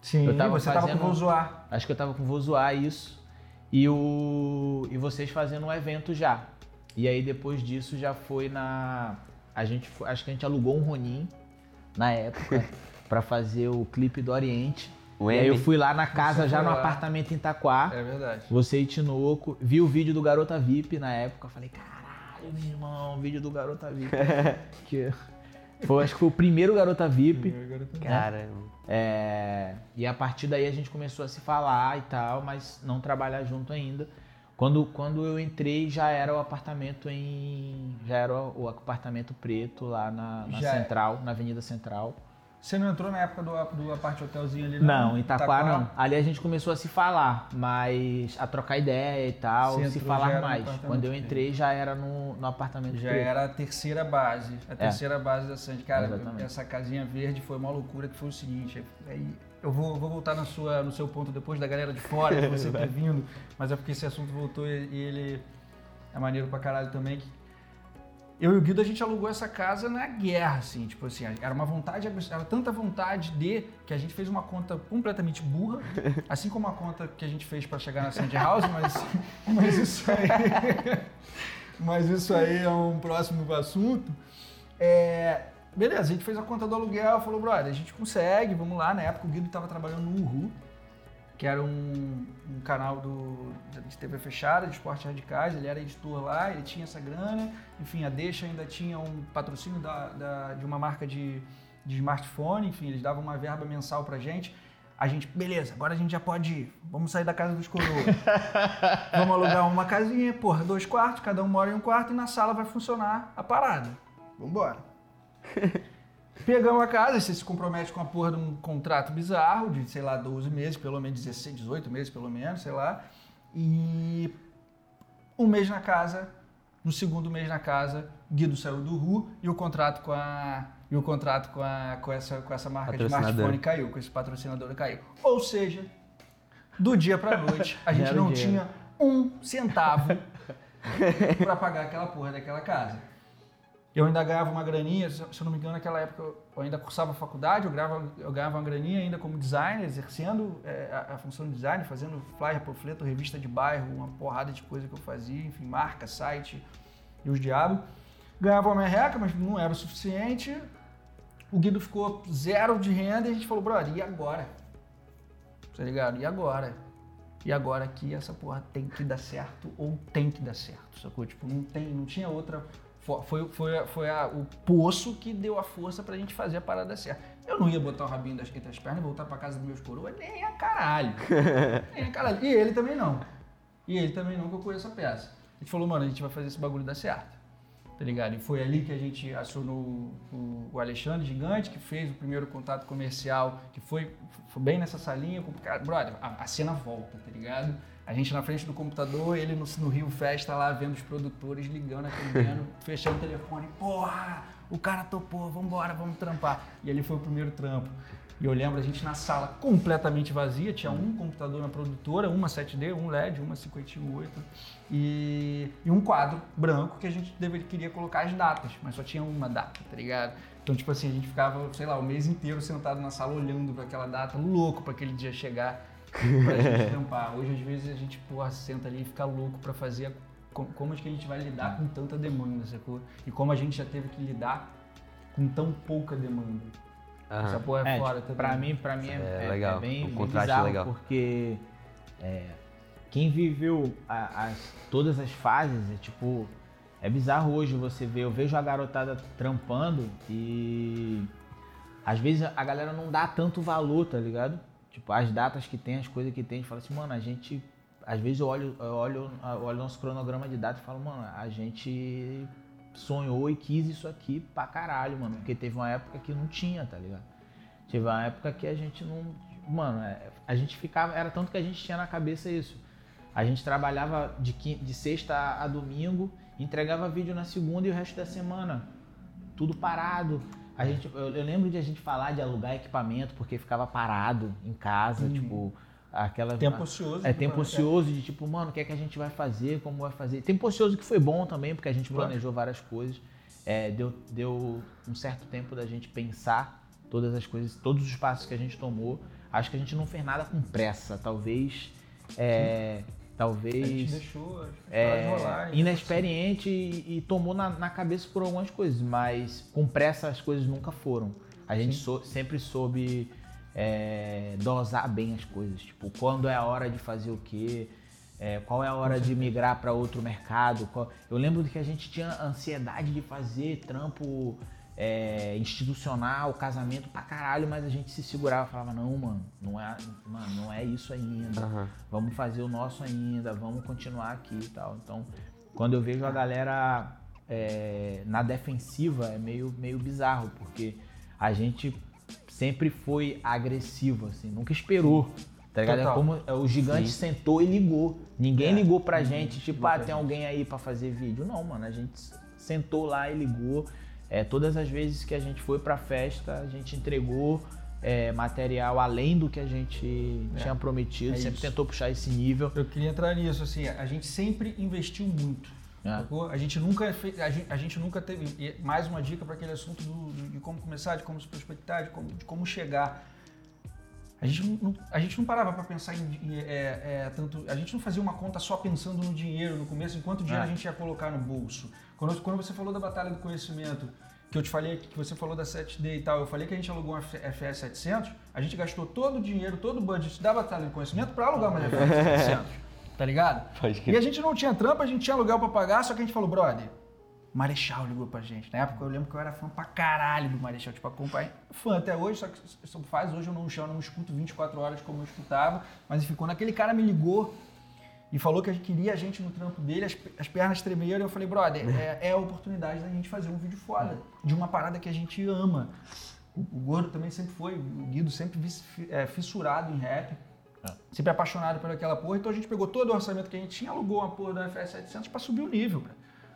Sim, Eu tava você tava com fazendo- o Vou Zoar. Acho que eu tava com Vou Zoar isso. E, o, e vocês fazendo um evento já. E aí depois disso já foi na. A gente acho que a gente alugou um Ronin na época pra fazer o clipe do Oriente. O e aí eu fui lá na casa, já no lá. apartamento em Itaquá. É verdade. Você e Tinoco. Vi o vídeo do Garota VIP na época. Falei, caralho, meu irmão, vídeo do Garota VIP. que foi, acho que foi o primeiro Garota VIP. Cara, É, e a partir daí a gente começou a se falar e tal, mas não trabalhar junto ainda. Quando, quando eu entrei já era o apartamento em. Já era o apartamento preto lá na, na é. Central, na Avenida Central. Você não entrou na época do, do aparte hotelzinho ali? Não, em Itaquá não. Ali a gente começou a se falar, mas a trocar ideia e tal, Você se falar mais. Quando eu entrei já era no, no apartamento Já preto. era a terceira base. A terceira base da Sandy. Cara, Exatamente. essa casinha verde foi uma loucura que foi o seguinte. Aí eu vou, vou voltar na sua, no seu ponto depois da galera de fora, de você ter vindo. Mas é porque esse assunto voltou e, e ele é maneiro pra caralho também. Que eu e o Guido, a gente alugou essa casa na guerra, assim. Tipo assim, era uma vontade, era tanta vontade de que a gente fez uma conta completamente burra. Assim como a conta que a gente fez pra chegar na Sandy House, mas, mas isso aí... Mas isso aí é um próximo assunto. É, beleza, a gente fez a conta do aluguel, falou, brother, a gente consegue, vamos lá. Na época o Guido estava trabalhando no Uhu, que era um, um canal do, de TV fechada, de esportes radicais. Ele era editor lá, ele tinha essa grana. Enfim, a Deixa ainda tinha um patrocínio da, da- de uma marca de, de smartphone. Enfim, eles davam uma verba mensal pra gente. A gente, beleza, agora a gente já pode ir. Vamos sair da casa dos coroas. Vamos alugar uma casinha, porra, dois quartos, cada um mora em um quarto e na sala vai funcionar a parada. Vambora. Pegamos a casa, você se compromete com a porra de um contrato bizarro, de, sei lá, 12 meses, pelo menos 16, 18 meses, pelo menos, sei lá. E um mês na casa, no segundo mês na casa, Guido saiu do RU e o contrato com a. E o contrato com, a, com, essa, com essa marca de smartphone caiu, com esse patrocinador caiu. Ou seja, do dia pra noite, a gente não dinheiro. tinha um centavo pra pagar aquela porra daquela casa. Eu ainda ganhava uma graninha, se eu não me engano, naquela época eu ainda cursava faculdade, eu ganhava, eu ganhava uma graninha ainda como designer, exercendo é, a, a função de design, fazendo flyer, panfleto, revista de bairro, uma porrada de coisa que eu fazia, enfim, marca, site e os diabos. Ganhava uma merreca, mas não era o suficiente. O Guido ficou zero de renda e a gente falou, brother, e agora? Tá ligado? E agora? E agora que essa porra tem que dar certo ou tem que dar certo, sacou? Tipo, não, tem, não tinha outra. Fo- Foi, foi, foi a- o poço que deu a força pra gente fazer a parada dar certo. Eu não ia botar o rabinho das, entre as pernas e voltar pra casa dos meus coroas, nem a caralho. nem a caralho. E ele também não. E ele também não, que eu conheço a peça. A gente falou, mano, a gente vai fazer esse bagulho dar certo. Tá ligado? E foi ali que a gente acionou o, o Alexandre Gigante, que fez o primeiro contato comercial, que foi, foi bem nessa salinha. Com, cara, brother, a, a cena volta, tá ligado? A gente na frente do computador, ele no, no Rio Festa lá, vendo os produtores ligando, atendendo, fechando o telefone. Porra, o cara topou, vambora, vamos trampar. E ali foi o primeiro trampo. E eu lembro a gente na sala completamente vazia, tinha um computador na produtora, uma 7D, um LED, uma 58 e, e um quadro branco que a gente deveria, queria colocar as datas, mas só tinha uma data, tá ligado? Então, tipo assim, a gente ficava, sei lá, o mês inteiro sentado na sala olhando para aquela data, louco para aquele dia chegar pra gente trampar. Hoje, às vezes, a gente, porra, senta ali e fica louco pra fazer co- como é que a gente vai lidar com tanta demanda, sacou? E como a gente já teve que lidar com tão pouca demanda. Essa Aham. porra é, É, fora tipo, também. pra mim, pra mim é, É é- legal, é bem, o bem contraste é bizarro, legal. porque é, quem viveu a- as- todas as fases é tipo é bizarro hoje você ver. Eu vejo a garotada trampando e às vezes a galera não dá tanto valor, tá ligado? Tipo as datas que tem, as coisas que tem, a gente fala assim, mano, a gente às vezes eu olho, eu olho, eu olho nosso cronograma de data e falo, mano, a gente sonhou e quis isso aqui pra caralho, mano. Porque teve uma época que não tinha, tá ligado? Teve uma época que a gente não. Mano, é, a gente ficava. Era tanto que a gente tinha na cabeça isso. A gente trabalhava de, quin- de sexta a, domingo, entregava vídeo na segunda e o resto da semana. Tudo parado. A gente, eu, eu lembro de a gente falar de alugar equipamento porque ficava parado em casa, tipo, aquela. Tempo ocioso. É tempo né? ocioso de tipo, mano, o que é que a gente vai fazer, como vai fazer. Tempo ocioso que foi bom também, porque a gente planejou várias coisas. É, deu, deu um certo tempo da gente pensar todas as coisas, todos os passos que a gente tomou. Acho que a gente não fez nada com pressa. Talvez. É, A gente talvez. deixou as É, histórias rolarem. inexperiente e, e tomou na, na cabeça por algumas coisas, mas com pressa as coisas nunca foram. A gente sou- sempre soube é, dosar bem as coisas. Tipo, quando é a hora de fazer o quê, é, qual é a hora de migrar para outro mercado. qual- Eu lembro que a gente tinha ansiedade de fazer trampo é, institucional, casamento pra caralho, mas a gente se segurava falava, não, mano, não é, mano, não é isso ainda Aham. vamos fazer o nosso ainda, vamos continuar aqui e tal. Então, quando eu vejo a galera é, na defensiva, é meio, meio bizarro, porque a gente sempre foi agressivo, assim, nunca esperou. Tá ligado? É Total. como é, o gigante Sim. sentou e ligou. Ninguém É, ligou pra gente, tipo, ligou ah, tem alguém aí pra fazer vídeo. Não, mano, a gente sentou lá e ligou. É, todas as vezes que a gente foi pra festa, a gente entregou é, material além do que a gente É, tinha prometido, é sempre isso. tentou puxar esse nível. Eu queria entrar nisso, assim, a gente sempre investiu muito. É. A gente nunca fez, a gente, a gente nunca teve. mais uma dica para aquele assunto do- de como começar, de como se prospectar, de como, de como chegar. A gente não, a gente não parava para pensar em, em- é, é, tanto. A gente não fazia uma conta só pensando no dinheiro no começo, enquanto dinheiro É. a gente ia colocar no bolso. Quando, quando você falou da batalha do conhecimento, que eu te falei que você falou da 7D e tal, eu falei que a gente alugou uma FS 700, a gente gastou todo o dinheiro, todo o budget da batalha do conhecimento para alugar uma FS 700. Tá ligado? Pode E a gente não tinha trampa, a gente tinha aluguel pra pagar, só que a gente falou, brother, Marechal ligou pra gente. Na época eu lembro que eu era fã pra caralho do Marechal, tipo, acompanhei. Fã até hoje, só que isso faz hoje eu não, eu não escuto 24 horas como eu escutava, mas ficou naquele cara me ligou e falou que queria a gente no trampo dele, as, as pernas tremeram e eu falei, brother, é, é a oportunidade da gente fazer um vídeo foda, de uma parada que a gente ama. O, o Gordo também sempre foi, o Guido sempre fi- é, fissurado em rap, sempre apaixonado por aquela porra, então a gente pegou todo o orçamento que a gente tinha, alugou uma porra da FS 700 pra subir o nível,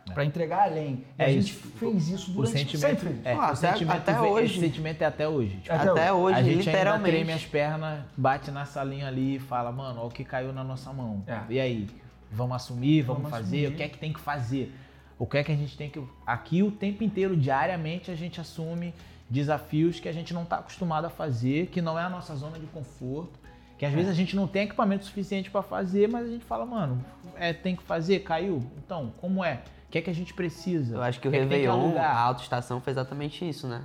pra, pra entregar além. E É a gente isso. fez isso O durante sentimento, sempre. é, Ah, o até- sentimento até vem- hoje. Esse sentimento é até hoje. Tipo, Até Até hoje, a gente ainda literalmente. treme as pernas, bate na salinha ali e fala, mano, olha o que caiu na nossa mão. É. E aí? Vamos assumir, vamos, Vamos fazer? assumir. O que é que tem que fazer? O que é que a gente tem que. Aqui o tempo inteiro, diariamente, a gente assume desafios que a gente não está acostumado a fazer, que não é a nossa zona de conforto, que às É. vezes a gente não tem equipamento suficiente para fazer, mas a gente fala, mano, é, tem que fazer, caiu? Então, como é? O que é que a gente precisa? Eu acho que o que é que que Réveillon, alugar? a autoestação foi exatamente isso, né?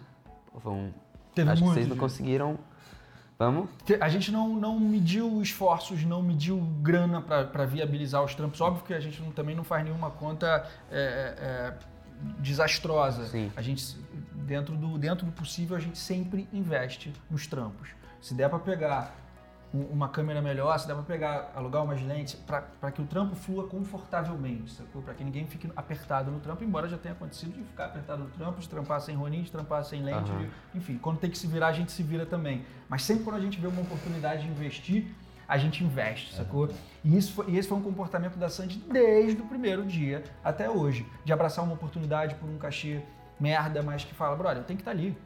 Foi um- Teve acho que vocês não disso. conseguiram. Vamos? A gente não, não mediu esforços, não mediu grana para viabilizar os trampos. Óbvio que a gente não- também não faz nenhuma conta é, é, é, desastrosa. Sim. A gente, dentro do, dentro do possível, a gente sempre investe nos trampos. Se der para pegar uma câmera melhor, se der para pegar, alugar umas lentes, para que o trampo flua confortavelmente, sacou? Para que ninguém fique apertado no trampo, embora já tenha acontecido de ficar apertado no trampo, de trampar sem roninho, de trampar sem lente, Aham. de- enfim, quando tem que se virar, a gente se vira também. Mas sempre quando a gente vê uma oportunidade de investir, a gente investe, sacou? E, isso foi, e esse foi um comportamento da Sandy desde o primeiro dia até hoje. De abraçar uma oportunidade por um cachê merda, mas que fala, brother, eu tenho que estar ali.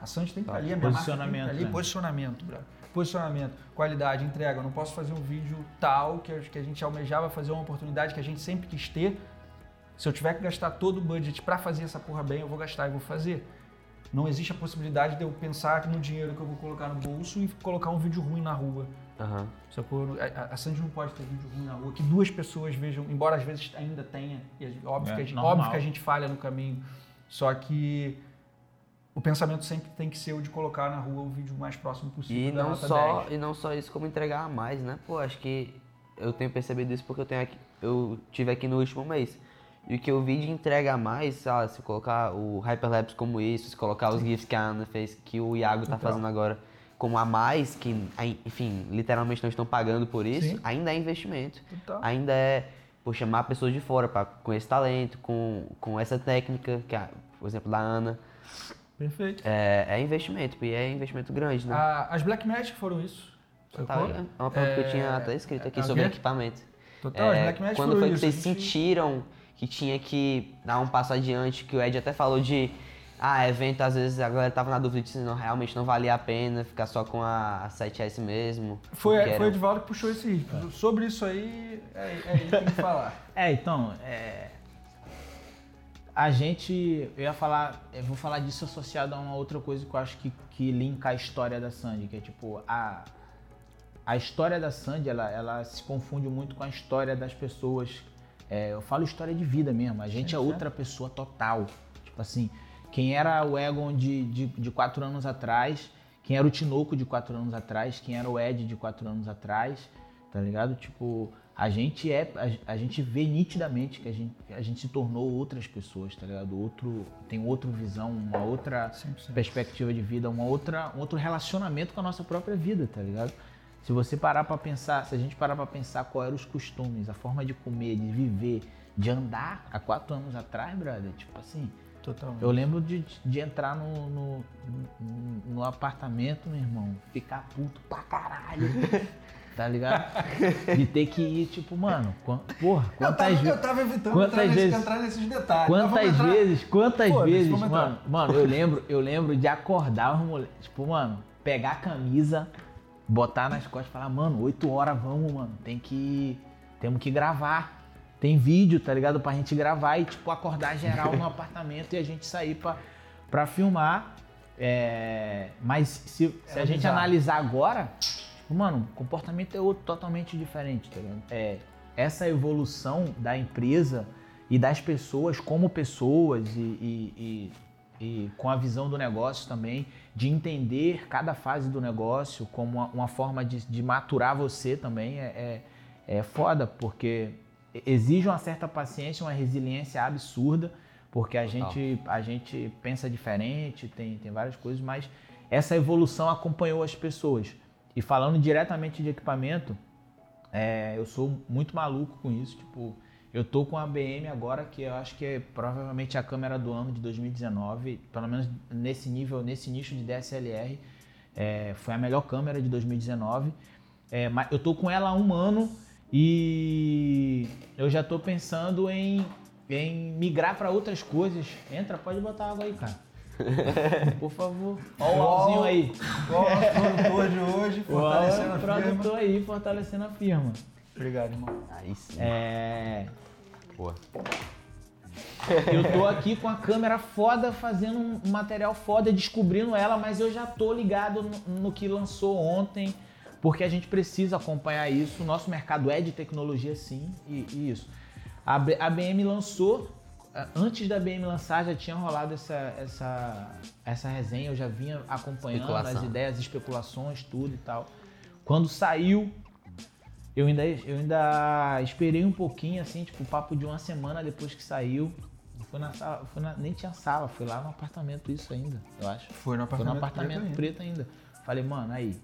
A Sandy tem que estar ali, a minha marca tem que estar ali. né? Posicionamento, brother. Posicionamento, qualidade, entrega. Eu não posso fazer um vídeo tal que, a- que a gente almejava fazer uma oportunidade que a gente sempre quis ter. Se eu tiver que gastar todo o budget para fazer essa porra bem, eu vou gastar e vou fazer. Não existe a possibilidade de eu pensar no dinheiro que eu vou colocar no bolso e colocar um vídeo ruim na rua. Sacou? A, a- Sandy não pode ter vídeo ruim na rua, que duas pessoas vejam, embora às vezes ainda tenha, e a- óbvio, É, que a gente, normal. óbvio que a gente falha no caminho, só que o pensamento sempre tem que ser o de colocar na rua o vídeo mais próximo possível. E não, só, 10. e não só isso, como entregar a mais, né? Pô, acho que eu tenho percebido isso porque eu tenho aqui, eu tive aqui no último mês. E o que eu vi de entrega a mais, sei lá, se colocar o Hyperlapse como isso, se colocar os GIFs que a Ana fez, que o Iago tá Total. fazendo agora como a mais, que, enfim, literalmente não estão pagando por isso, Sim. ainda é investimento. Total. Ainda é, por chamar pessoas de fora pra, com esse talento, com, com essa técnica, que é, por exemplo, da Ana. Perfeito. É, é investimento, e é investimento grande, né? A- as Black Magic foram isso. Tá, é uma pergunta que eu tinha É, até escrito aqui é o sobre equipamento. Total, as É, Black Magic quando foram foi que isso. a vocês gente- sentiram que tinha que dar um passo adiante, que o Ed até falou de ah, evento, às vezes a galera tava na dúvida de se não, realmente não valia a pena ficar só com a, a 7S mesmo. Foi, foi o Edivaldo que puxou esse ritmo. Sobre isso aí, é, é ele que tem que falar. É, então, é, a gente, eu ia falar, eu vou falar disso associado a uma outra coisa que eu acho que, que linka a história da Sandy, que é tipo, a, a história da Sandy, ela, ela se confunde muito com a história das pessoas. É, eu falo história de vida mesmo, a gente Sim, é sim. outra pessoa total. Tipo assim, quem era o Egon de, de, de quatro anos atrás, quem era o Tinoco de quatro anos atrás, quem era o Ed de quatro anos atrás, tá ligado? Tipo, a gente é, a, a gente vê nitidamente que a gente, a gente se tornou outras pessoas, tá ligado? Outro, tem outra visão, uma outra 100%. perspectiva de vida, uma outra, um outro relacionamento com a nossa própria vida, tá ligado? Se você parar pra pensar, se a gente parar pra pensar qual eram os costumes, a forma de comer, de viver, de andar há quatro anos atrás, brother, tipo assim, Totalmente. eu lembro de, de entrar no, no, no- no apartamento, meu irmão, ficar puto pra caralho. Tá ligado? De ter que ir, tipo, mano, porra, Eu quantas eu vezes. tava evitando quantas entrar, nesse- vezes- entrar nesses detalhes. Quantas entrar- vezes, quantas Foda-se, vezes, mano, mano, eu lembro, eu lembro de acordar os moleques, tipo, mano, pegar a camisa, botar nas costas e falar, mano, 8 horas vamos, mano, tem que, temos que gravar. Tem vídeo, tá ligado? Pra gente gravar e, tipo, acordar geral no apartamento e a gente sair pra, pra filmar. É, mas se, se Era a gente analisar agora, mano, o comportamento é outro, totalmente diferente, tá ligado? É, essa evolução da empresa e das pessoas como pessoas e, e- e- e com a visão do negócio também, de entender cada fase do negócio como uma, uma forma de, de maturar você também é, é, é foda, porque exige uma certa paciência, uma resiliência absurda, porque a Total. gente, a gente pensa diferente, tem, tem várias coisas, mas essa evolução acompanhou as pessoas. E falando diretamente de equipamento, é, eu sou muito maluco com isso. Tipo, eu tô com a BM agora, que eu acho que é provavelmente a câmera do ano de 2019, pelo menos nesse nível, nesse nicho de DSLR. É, foi a melhor câmera de 2019. É, mas eu tô com ela há um ano e eu já tô pensando em, em migrar para outras coisas. Entra, pode botar água aí, cara. Por favor. Ó o alzinho aí. Igual o produtor de hoje, fortalecendo o a firma. produtor aí fortalecendo a firma. Obrigado, irmão. Aí sim. É. Pô. Eu tô aqui com a câmera foda, fazendo um material foda, descobrindo ela, mas eu já tô ligado no, no que lançou ontem, porque a gente precisa acompanhar isso. O nosso mercado é de tecnologia, sim, e, e isso. A, a BM lançou, antes da BM lançar, já tinha rolado essa, essa, essa resenha, eu já vinha acompanhando as ideias, especulações, tudo e tal. Quando saiu, eu ainda, eu ainda esperei um pouquinho, assim, tipo, papo de uma semana depois que saiu. Fui na sala, fui na- nem tinha sala, fui lá no apartamento isso ainda, eu acho. Foi no Foi apartamento, no apartamento preto ainda. preto ainda. Falei, mano, aí,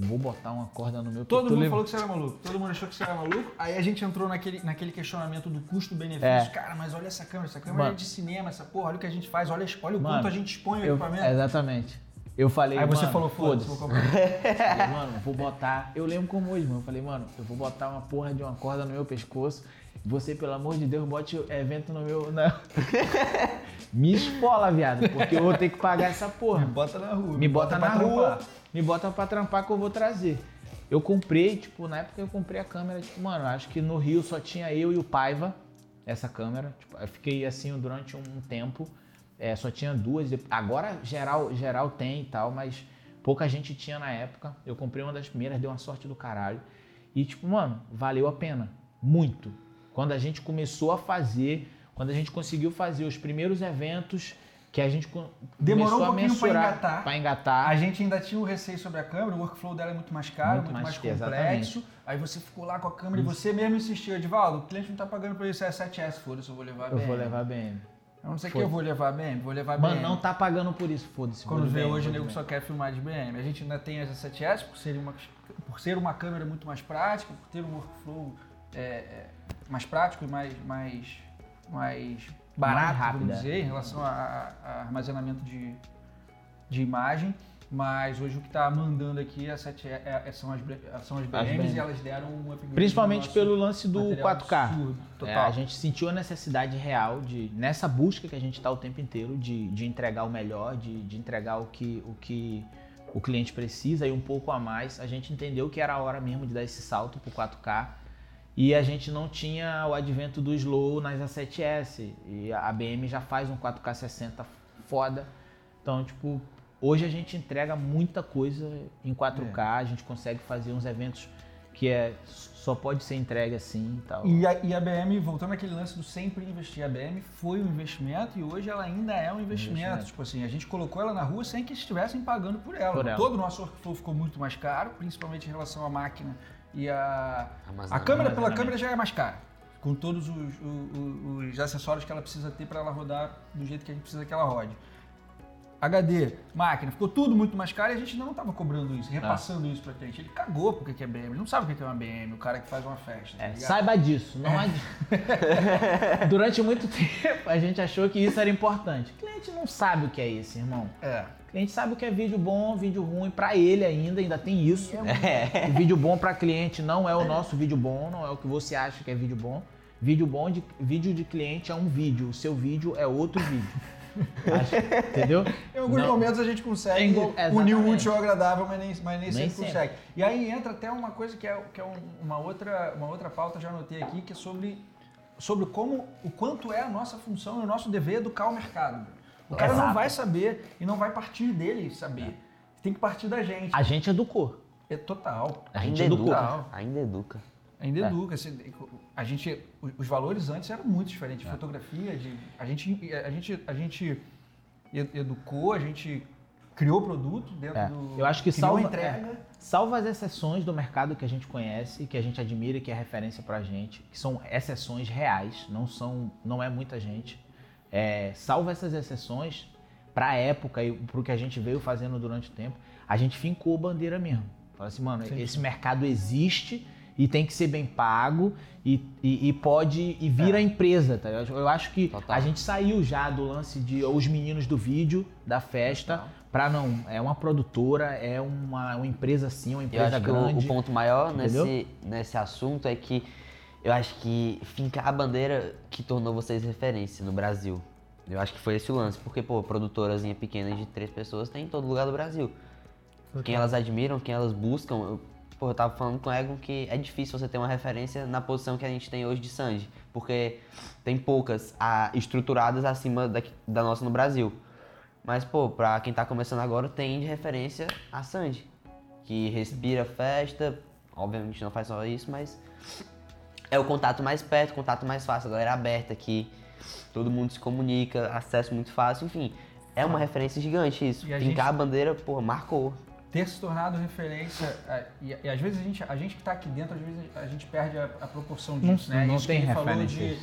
vou botar uma corda no meu Todo mundo falou que você era maluco. Todo mundo achou que você era maluco. Aí a gente entrou naquele, naquele questionamento do custo-benefício. É. Cara, mas olha essa câmera. Essa câmera Mano. é de cinema. Essa porra, olha o que a gente faz. Olha, olha o Mano, quanto a gente expõe o Eu- equipamento. exatamente. Eu falei, Aí você mano, falou, foda-se, vou comprar. Falei, mano, vou botar. Eu lembro como hoje, mano. Eu falei, mano, eu vou botar uma porra de uma corda no meu pescoço. Você, pelo amor de Deus, bote evento no meu. Na... Me espola, viado, porque eu vou ter que pagar essa porra. Me bota na rua. Me bota na pra rua, trampar. Me bota pra trampar que eu vou trazer. Eu comprei, tipo, na época eu comprei a câmera, tipo, mano, acho que no Rio só tinha eu e o Paiva, essa câmera. Tipo, eu fiquei assim durante um tempo. É, só tinha duas. Agora geral, geral tem e tal, mas Pouca gente tinha na época. Eu comprei uma das primeiras, deu uma sorte do caralho. E, tipo, mano, valeu a pena. Muito. Quando a gente começou a fazer, quando a gente conseguiu fazer os primeiros eventos que a gente Demorou um pouquinho a pra mensurar engatar. pra engatar. A gente ainda tinha o receio sobre a câmera, o workflow dela é muito mais caro, Muito muito, mais mais, complexo. Aí você ficou lá com a câmera e você mesmo insistiu, Edivaldo, o cliente não tá pagando por isso, é 7S, foda-se, eu vou levar a Eu BM. vou levar bem. Eu não sei o que eu vou levar a BM, vou levar a Mano, BM. não tá pagando por isso, foda-se. Quando vê hoje o nego só quer filmar de BM. A gente ainda tem as 7S por ser uma, por ser uma câmera muito mais prática, por ter um workflow é, é, mais prático e mais, mais, mais barato, rápida. dizer, em relação a, a- armazenamento de, de imagem. Mas hoje o que está mandando aqui é 7, é- é- são, as, são as BMs e elas deram um upgrade. Principalmente no pelo lance do material 4K. absurdo, É, Total. a gente sentiu a necessidade real de, nessa busca que a gente está o tempo inteiro, de, de entregar o melhor, de, de entregar o que, o que o cliente precisa e um pouco a mais. A gente entendeu que era a hora mesmo de dar esse salto pro 4K. E a gente não tinha o advento do slow nas A7S. E a BM já faz um 4K 60 foda. Então, tipo, hoje a gente entrega muita coisa em 4K. A gente consegue fazer uns eventos que é, só pode ser entregue assim e tal. E a, e a BM, voltando àquele lance do sempre investir, a BM foi um investimento e hoje ela ainda é um investimento. Investimento. Tipo assim, a gente colocou ela na rua sem que estivessem pagando por ela. Por ela. Todo o nosso workflow ficou muito mais caro, principalmente em relação à máquina e a. A câmera pela câmera já é mais cara. Com todos os, o- o- os acessórios que ela precisa ter para ela rodar do jeito que a gente precisa que ela rode. HD, máquina, ficou tudo muito mais caro e a gente não estava cobrando isso, repassando isso para cliente. Ele cagou porque que é BM, ele não sabe o que é uma BM, o cara que faz uma festa. tá É, saiba disso. Não adi- Durante muito tempo a gente achou que isso era importante. O cliente não sabe o que é isso, irmão. É. O cliente sabe o que é vídeo bom, vídeo ruim. Pra ele ainda, ainda tem isso. O vídeo bom pra cliente não é o nosso vídeo bom, não é o que você acha que é vídeo bom. Vídeo bom de vídeo de cliente é um vídeo, o seu vídeo é outro vídeo. Acho- entendeu? Em alguns Não. momentos a gente consegue go- unir o exatamente. útil ao agradável, mas nem, mas nem, Nem sempre, sempre. consegue. E aí entra até uma coisa que é, que é um- uma, outra, uma outra pauta, já anotei aqui, que é sobre, sobre como, o quanto é a nossa função e o nosso dever educar o mercado. O cara não Exato. vai saber e não vai partir dele saber. Tem que partir da gente. A gente educou. É total. A gente Ainda educou. educa. Ainda educa. Ainda É. educa. assim, A gente, os valores antes eram muito diferentes. De fotografia, de, a, gente, a, gente, a gente educou, a gente criou produto dentro É. do. Eu acho que salva, entrega. é, salva as exceções do mercado que a gente conhece, que a gente admira e que é referência pra gente, que são exceções reais, não são, não é muita gente. É, salva essas exceções pra época e pro que a gente veio fazendo durante o tempo, a gente fincou bandeira mesmo. Fala assim, mano, Sim, esse mercado existe e tem que ser bem pago e, e, e pode e vira empresa, tá? Eu, eu acho que Total. a gente saiu já do lance de os meninos do vídeo, da festa, pra não. É uma produtora, é uma, uma empresa sim, uma Eu empresa acho que o, grande. o ponto maior entendeu? nesse, nesse assunto é que eu acho que fincar a bandeira que tornou vocês referência no Brasil. Eu acho que foi esse o lance, porque, pô, produtorazinha pequena de três pessoas tem em todo lugar do Brasil. Quem elas admiram, quem elas buscam. Pô, eu tava falando com o Egon que é difícil você ter uma referência na posição que a gente tem hoje de Sanji, porque tem poucas ah, estruturadas acima da, da nossa no Brasil. Mas, pô, pra quem tá começando agora, tem de referência a Sanji, que respira festa, obviamente não faz só isso, mas é o contato mais perto, o contato mais fácil, a galera aberta aqui, todo mundo se comunica, acesso muito fácil, enfim. É uma referência gigante isso. E a gente- a bandeira, pô, marcou. Ter se tornado referência, e, e às vezes a gente, a gente que está aqui dentro, às vezes a gente perde a, a proporção Não- disso, né? não Isso tem que ele falou de,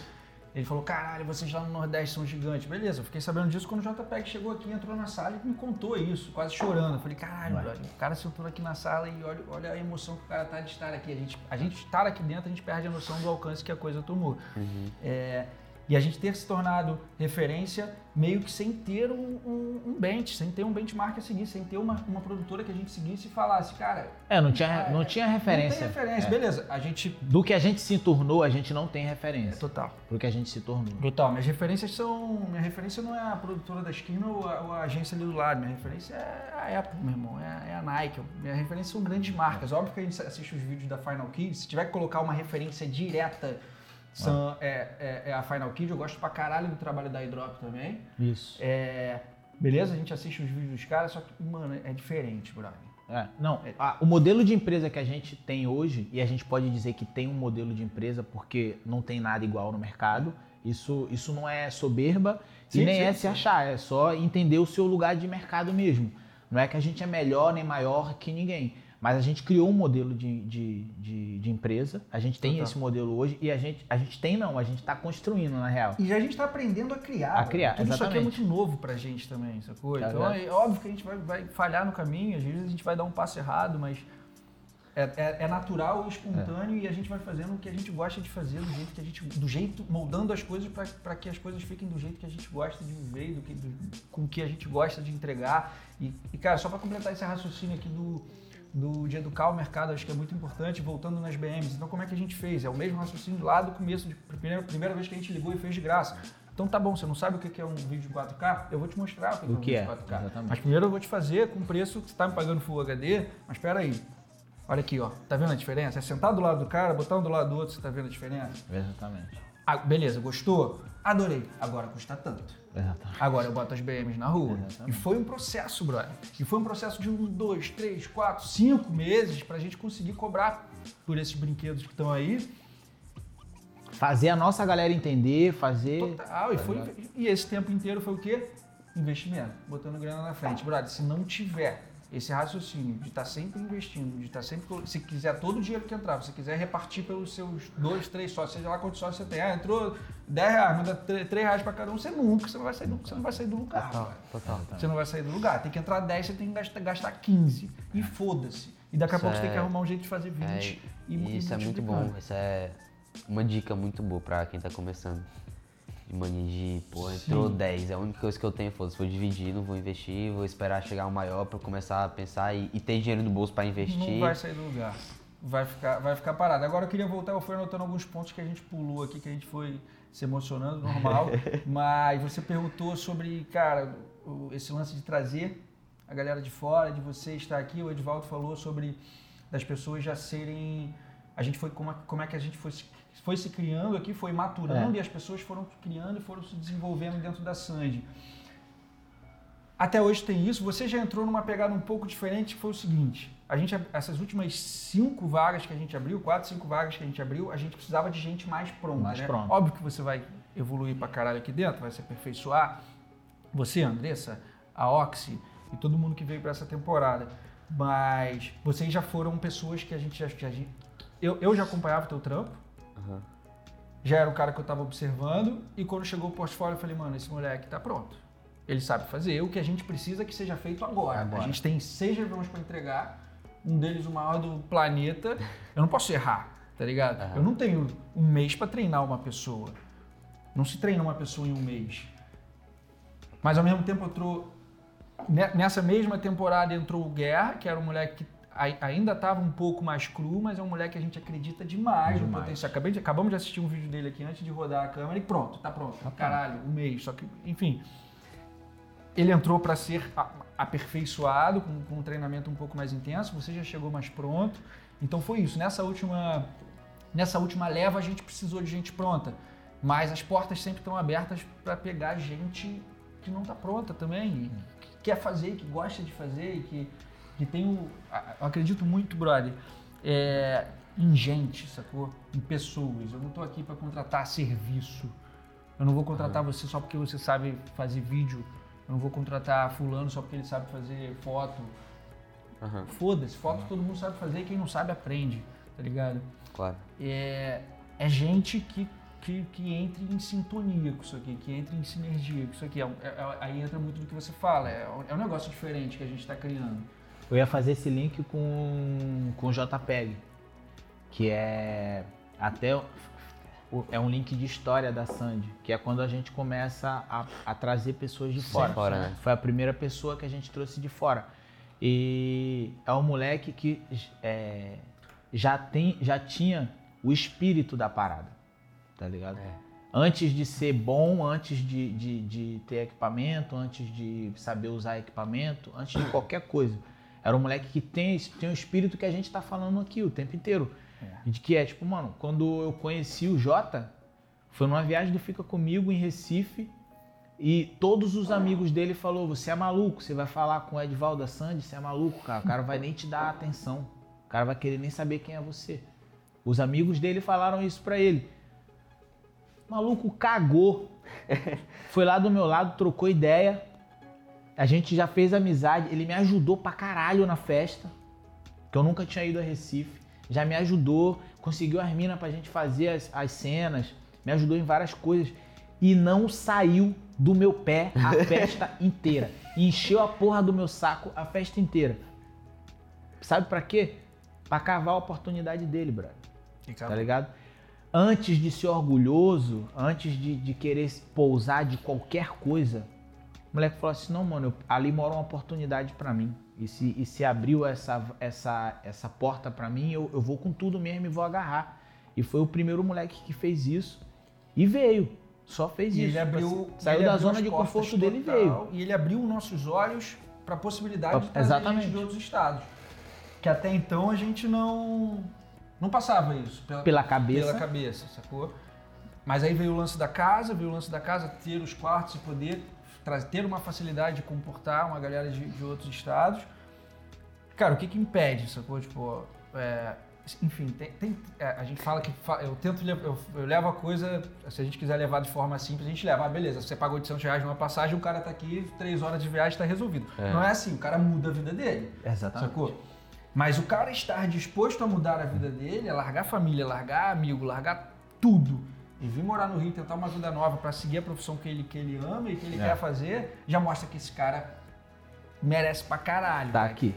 ele falou, caralho, vocês lá no Nordeste são gigantes. Beleza, eu fiquei sabendo disso quando o JPEG chegou aqui, entrou na sala e me contou isso, quase chorando. Eu falei, caralho, brother, o cara sentou aqui na sala e olha, olha a emoção que o cara tá de estar aqui. A gente, a gente estar aqui dentro, a gente perde a noção do alcance que a coisa tomou. É, e a gente ter se tornado referência meio que sem ter um, um, um bench, sem ter um benchmark a seguir, sem ter uma, uma produtora que a gente seguisse e falasse, cara, É, não tinha, não tinha referência. não tem referência. É. Beleza, a gente. Do que a gente se tornou, a gente não tem É referência. total. Pro que a gente se tornou. Total. Minhas referências são. Minha referência não é a produtora da esquina ou a, ou a agência ali do lado. Minha referência é a Apple, meu irmão. É, é a Nike. Minha referência são grandes marcas. Óbvio que a gente assiste os vídeos da Final Kids. Se tiver que colocar uma referência direta. São, é, é, é a Final Kid, eu gosto pra caralho do trabalho da iDrop também. Isso. É, Beleza? A gente assiste os vídeos dos caras, só que, mano, é diferente, brother. É, não, a- o modelo de empresa que a gente tem hoje, e a gente pode dizer que tem um modelo de empresa porque não tem nada igual no mercado, isso, isso não é soberba Sim, e nem sim, é se sim. achar, é só entender o seu lugar de mercado mesmo. Não é que a gente é melhor nem maior que ninguém, mas a gente criou um modelo de, de, de, de empresa, a gente tem esse modelo hoje e a gente, a gente tem não, a gente está construindo na real. E a gente tá aprendendo a criar. A criar, Tudo isso aqui é exatamente. muito novo pra gente também, sacou? Tá então é óbvio que a gente vai, vai falhar no caminho, às vezes a gente vai dar um passo errado, mas é, é- é natural e espontâneo e a gente vai fazendo o que a gente gosta de fazer, do jeito que a gente. do jeito, moldando as coisas pra que as coisas fiquem do jeito que a gente gosta de viver, e do que, do- com o que a gente gosta de entregar. E, e, cara, só pra completar esse raciocínio aqui do. Do- de educar o mercado, acho que é muito importante, voltando nas BMs. Então, como é que a gente fez? É o mesmo raciocínio lá do começo, de primeira, primeira vez que a gente ligou e fez de graça. Então tá bom, você não sabe o que é um vídeo de 4K? Eu vou te mostrar o que, que é um vídeo é, de 4K. exatamente. Mas primeiro eu vou te fazer com o preço que você tá me pagando Full HD, mas espera aí. Olha aqui, ó. Tá vendo a diferença? É sentar do lado do cara, botar um do lado do outro, você tá vendo a diferença? Exatamente. Ah, beleza, gostou? Adorei. Agora custa tanto. Exatamente. Agora eu boto as BMs na rua. Exatamente. E foi um processo, brother. E foi um processo de um, dois, três, quatro, cinco meses pra gente conseguir cobrar por esses brinquedos que estão aí. Fazer a nossa galera entender, fazer. Total. E, Tá foi, e esse tempo inteiro foi o quê? Investimento. Botando grana na frente. Brother, se não tiver esse raciocínio de estar sempre investindo, de estar sempre. Se quiser todo o dinheiro que entrar, se quiser repartir pelos seus dois, três sócios, seja lá quantos sócios você tem. Ah, entrou 10 reais, manda 3 reais pra cada um, você nunca, você não vai sair do, você não vai sair do lugar. Total, brother. total. Você não vai sair do lugar. Tem que entrar 10, você tem que gastar, gastar 15. E foda-se. E daqui a pouco você tem é- que arrumar um jeito de fazer 20. É, e, e isso é muito bom. Isso é uma dica muito boa pra quem tá começando. De mania de, pô, entrou 10. É a única coisa que eu tenho, foda-se, vou dividir, não vou investir, vou esperar chegar um maior pra começar a pensar e, e ter dinheiro no bolso pra investir. Não vai sair do lugar. Vai ficar, vai ficar parado. Agora eu queria voltar, eu fui anotando alguns pontos que a gente pulou aqui, que a gente foi se emocionando, normal. mas você perguntou sobre, cara, o- esse lance de trazer a galera de fora, de você estar aqui. O Edvaldo falou sobre das pessoas já serem. A gente foi como, é- como é que a gente foi se, foi se criando aqui, foi maturando e as pessoas foram criando e foram se desenvolvendo dentro da Sandy. Até hoje tem isso. Você já entrou numa pegada um pouco diferente, que foi o seguinte: a gente, essas últimas cinco vagas que a gente abriu, quatro, cinco vagas que a gente abriu, a gente precisava de gente mais pronta. Mais né? pronta. Óbvio que você vai evoluir pra caralho aqui dentro, vai se aperfeiçoar. Você, Andressa, a Oxy e todo mundo que veio para essa temporada. Mas vocês já foram pessoas que a gente já. eu, eu já acompanhava o teu trampo. Aham. Já era o cara que eu tava observando. E quando chegou o portfólio, eu falei, mano, esse moleque tá pronto. Ele sabe fazer. O que a gente precisa que seja feito agora. Agora. A gente tem seis reviews para entregar. Um deles o maior do planeta. Eu não posso errar, tá ligado? Aham. Eu não tenho um mês para treinar uma pessoa. Não se treina uma pessoa em um mês. Mas ao mesmo tempo eu trou... ne- Nessa mesma temporada entrou o Guerra, que era um moleque que ainda estava um pouco mais cru, mas é um moleque que a gente acredita demais, no potencial. Acabei de- acabamos de assistir um vídeo dele aqui antes de rodar a câmera e pronto, tá pronto. Caralho, um mês. Só que, enfim. Ele entrou para ser aperfeiçoado, com, com um treinamento um pouco mais intenso, você já chegou mais pronto. Então foi isso. Nessa última, nessa última leva a gente precisou de gente pronta. Mas as portas sempre estão abertas para pegar gente que não está pronta também, e que quer fazer, que gosta de fazer e que, que tem o. Eu acredito muito, brother, é, em gente, sacou? Em pessoas. Eu não estou aqui para contratar serviço. Eu não vou contratar você só porque você sabe fazer vídeo. Eu não vou contratar fulano só porque ele sabe fazer foto. Aham, Foda-se, foto todo mundo sabe fazer e quem não sabe aprende, tá ligado? claro. é, é gente que, que, que entre em sintonia com isso aqui, que entre em sinergia com isso aqui. É é- é- aí entra muito do que você fala, é, um- é um negócio diferente que a gente está criando. Eu ia fazer esse link com, com o JPEG, que é até é um link de história da Sandy, que é quando a gente começa a, a trazer pessoas de fora. fora, né? Foi a primeira pessoa que a gente trouxe de fora. E é um moleque que é, já, tem, já tinha o espírito da parada, tá ligado? É. Antes de ser bom, antes de, de, de ter equipamento, antes de saber usar equipamento, antes de qualquer coisa. Era um moleque que tem, tem o espírito que a gente tá falando aqui o tempo inteiro. É. De que é, tipo, mano, quando eu conheci o Jota, foi numa viagem do Fica Comigo em Recife. E todos os amigos dele falou: "Você é maluco, você vai falar com o Edvaldo da Sandy, você é maluco, cara. O cara vai nem te dar atenção. O cara vai querer nem saber quem é você". Os amigos dele falaram isso pra ele. O maluco cagou. Foi lá do meu lado, trocou ideia. A gente já fez amizade. Ele me ajudou pra caralho na festa. Que eu nunca tinha ido a Recife. Já me ajudou. Conseguiu as minas pra gente fazer as, as cenas. Me ajudou em várias coisas. E não saiu do meu pé a festa inteira. Encheu a porra do meu saco a festa inteira. Sabe pra quê? Pra cavar a oportunidade dele, brother. Tá ligado? Antes de ser orgulhoso, antes de, de querer pousar de qualquer coisa, moleque falou assim: não, mano, ali mora uma oportunidade pra mim. E se, e se abriu essa, essa, essa porta pra mim, eu, eu vou com tudo mesmo e vou agarrar. E foi o primeiro moleque que fez isso. E veio. Só fez E isso. ele abriu. Saiu ele da abriu zona de conforto dele e total, veio. E ele abriu nossos olhos para a possibilidade de trazer exatamente. gente de outros estados. Que até então a gente não. Não passava isso. Pela, Pela cabeça. Pela cabeça, sacou? Mas aí veio o lance da casa, veio o lance da casa, ter os quartos e poder ter uma facilidade de comportar uma galera de, de outros estados. Cara, o que que impede, sacou? Tipo, é, enfim, tem, tem- é, a gente fala que eu tento eu, eu levo a coisa, se a gente quiser levar de forma simples, a gente leva, ah, beleza, você pagou 800 reais numa passagem, o cara tá aqui, três horas de viagem, tá resolvido. Não é assim, o cara muda a vida dele. Exatamente. Sacou? Mas o cara estar disposto a mudar a vida dele, a largar a família, largar amigo, largar tudo e vir morar no Rio, tentar uma vida nova pra seguir a profissão que ele, que ele ama e que ele É. quer fazer, já mostra que esse cara merece pra caralho. Tá aqui.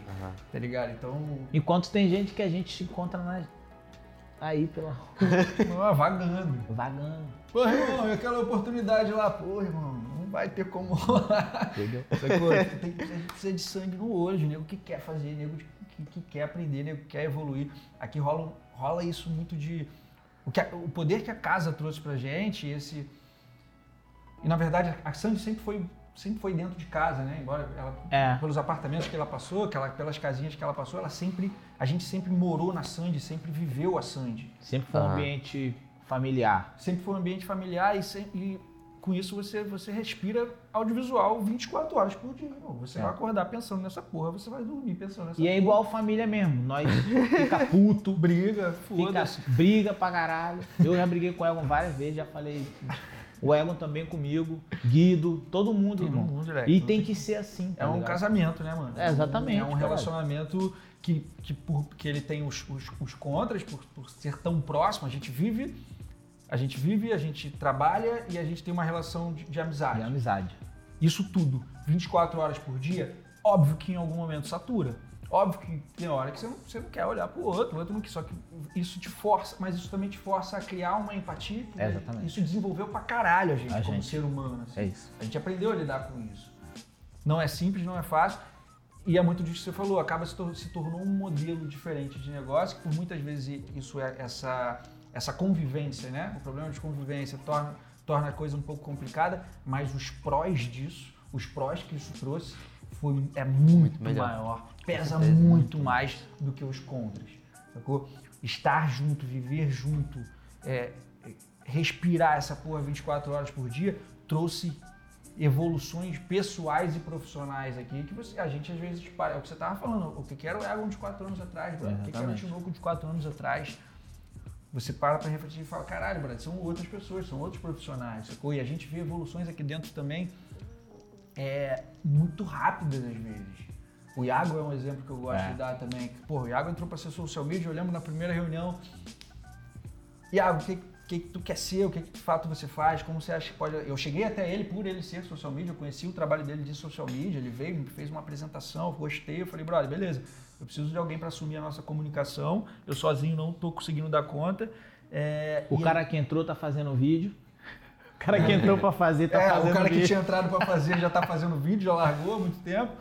Tá ligado? Então, Enquanto tem gente que a gente se encontra na... aí pela ó, vagando. vagando. Porra, irmão, e aquela oportunidade lá, porra, irmão, não vai ter como rolar. Entendeu? Tem, a gente precisa de sangue no olho, nego que quer fazer, nego que, que quer aprender, nego que quer evoluir. Aqui rola, rola isso muito de. O, que a- o poder que a casa trouxe pra gente, esse. E na verdade a Sandy sempre foi, sempre foi dentro de casa, né? Embora ela. É. Pelos apartamentos que ela passou, que ela, pelas casinhas que ela passou, ela sempre. A gente sempre morou na Sandy, sempre viveu a Sandy. Sempre foi um Ah. ambiente familiar. Sempre foi um ambiente familiar e, sem- e com isso você, você respira audiovisual 24 horas por dia. irmão. Você É. vai acordar pensando nessa porra, você vai dormir pensando nessa E é porra. igual família mesmo. Nós fica puto, briga, foda-se. briga pra caralho. Eu já briguei com o Egon várias vezes, já falei. O Egon também comigo, Guido, todo mundo, Todo irmão. mundo, moleque. E tem que ser assim. É tá um ligado? casamento, né, mano? É, exatamente, É um caralho. relacionamento que, que, por, que ele tem os, os, os contras, por, por ser tão próximo, a gente vive, a gente vive, a gente trabalha e a gente tem uma relação de, de amizade. De amizade. Isso tudo, 24 horas por dia, óbvio que em algum momento satura. Óbvio que tem hora que você não, você não quer olhar pro outro, o outro não quer. Só que isso te força, mas isso também te força a criar uma empatia. É, exatamente. Isso desenvolveu pra caralho a gente A como gente. ser humano. assim. É isso. A gente aprendeu a lidar com isso. Não é simples, não é fácil. E é muito disso que você falou, acaba se, tor- se tornou um modelo diferente de negócio, que por muitas vezes isso é essa, essa convivência, né? O problema de convivência torna, torna a coisa um pouco complicada, mas os prós disso, os prós que isso trouxe, foi, é muito, melhor. maior. Pesa muito mais do que os contras. Sacou? Estar junto, viver junto, é, respirar essa porra 24 horas por dia, trouxe evoluções pessoais e profissionais aqui que você, a gente às vezes para. É o que você tava falando, o que era o Egon de 4 anos atrás, bro? o que era o. Tinoco de 4 anos atrás. Você para pra refletir e fala, caralho, brother, são outras pessoas, são outros profissionais, sacou? E a gente vê evoluções aqui dentro também é, muito rápidas às vezes. O Iago é um exemplo que eu gosto É. de dar também. que, o Iago entrou pra ser social media, eu lembro na primeira reunião, Iago, o que, que, que tu quer ser? O que, que de fato você faz? Como você acha que pode. Eu cheguei até ele por ele ser social media, eu conheci o trabalho dele de social media, ele veio, me fez uma apresentação, gostei, eu falei, brother, beleza, eu preciso de alguém para assumir a nossa comunicação, eu sozinho não tô conseguindo dar conta. É, O cara que entrou tá fazendo vídeo. O cara que entrou pra fazer tá é, fazendo o cara que vídeo. tinha entrado para fazer já tá fazendo vídeo, já largou há muito tempo.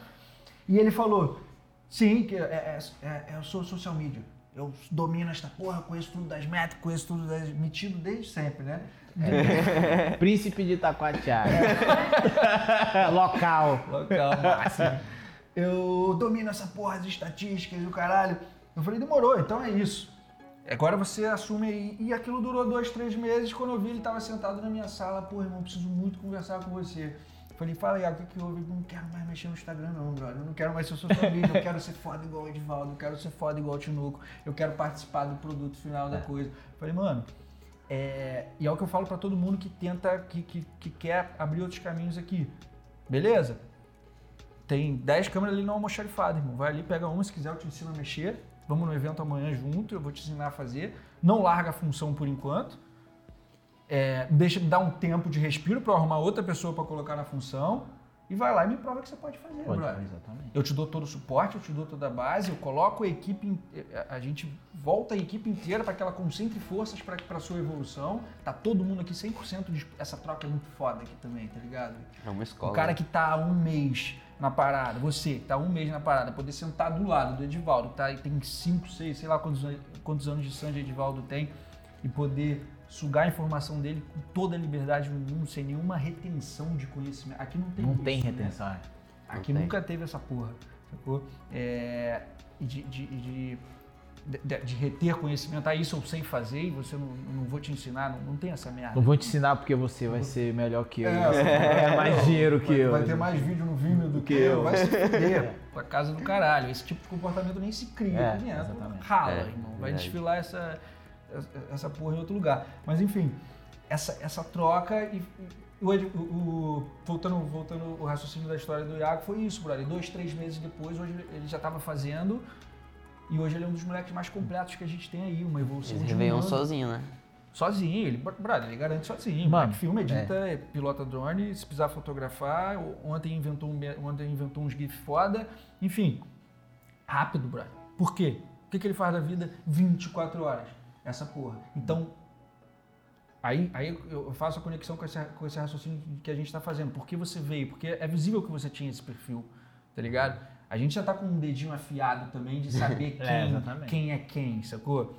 E ele falou: sim, que é, é- é- eu sou social media. Eu domino esta porra, conheço tudo das métricas, conheço tudo das. metido desde sempre, né? Príncipe de Itacoatiara. Local. Local máximo. Eu domino essa porra de estatísticas e o caralho. Eu falei, demorou, então é isso. Agora você assume aí. E aquilo durou dois, três meses. Quando eu vi, ele tava sentado na minha sala. Pô, irmão, preciso muito conversar com você. Falei, fala, Iago, o que, que houve? Eu não quero mais mexer no Instagram, não, brother. Eu não quero mais ser media. Eu quero ser foda igual o Edivaldo. Eu quero ser foda igual o Tinuco. Eu quero participar do produto final da coisa. Falei, mano. É... E é o que eu falo pra todo mundo que tenta, que, que, que quer abrir outros caminhos aqui. Beleza? Tem 10 câmeras ali no almoxarifado, irmão. Vai ali, pega uma, se quiser eu te ensino a mexer. Vamos no evento amanhã junto, eu vou te ensinar a fazer. Não larga a função por enquanto. É, deixa, dá um tempo de respiro para arrumar outra pessoa para colocar na função. E vai lá e me prova que você pode fazer, Pode, brother. exatamente. Eu te dou todo o suporte, eu te dou toda a base, eu coloco a equipe, a gente volta a equipe inteira para que ela concentre forças para a sua evolução. Tá todo mundo aqui 100% de, essa troca é muito foda aqui também, tá ligado? É uma escola. O cara que tá há um mês na parada, você que tá um mês na parada, poder sentar do lado do Edivaldo, que tá, tem 5, 6, sei lá quantos, quantos anos de Sanji Edivaldo tem, e poder sugar a informação dele com toda a liberdade do mundo, sem nenhuma retenção de conhecimento. Aqui não tem Não isso, tem né? retenção, é. Aqui Não tem. nunca teve essa porra, sacou? É, e de, de, de, de- de reter conhecimento, ah, isso eu sei fazer e você não, não vou te ensinar, não, não tem essa merda. Não vou te ensinar porque você vai ser melhor que eu. É, vai ganhar mais dinheiro que vai, eu. Vai ter mais vídeo no Vimeo do que eu. Vai se fuder pra casa do caralho. Esse tipo de comportamento nem se cria É, dentro. exatamente. Rala, É, irmão. Vai verdade. desfilar essa, essa porra em outro lugar. Mas enfim, essa, essa troca e. e o- o- voltando, voltando o raciocínio da história do Iago, foi isso, brother. Dois, três meses depois, hoje ele já estava fazendo. E hoje ele é um dos moleques mais completos que a gente tem aí, uma evolução Eles de um sozinho, né? Sozinho, ele, brother, ele garante sozinho. Mano, filma, edita, é, pilota drone, se precisar fotografar. Ontem inventou, um, ontem inventou uns GIF foda. Enfim, rápido, brother. Por quê? O que, que ele faz da vida 24 horas? Essa porra. Então, aí, aí eu faço a conexão com esse, com esse raciocínio que a gente tá fazendo. Por que você veio? Porque é visível que você tinha esse perfil, tá ligado? A gente já tá com um dedinho afiado também de saber É, quem, exatamente. quem é quem, sacou?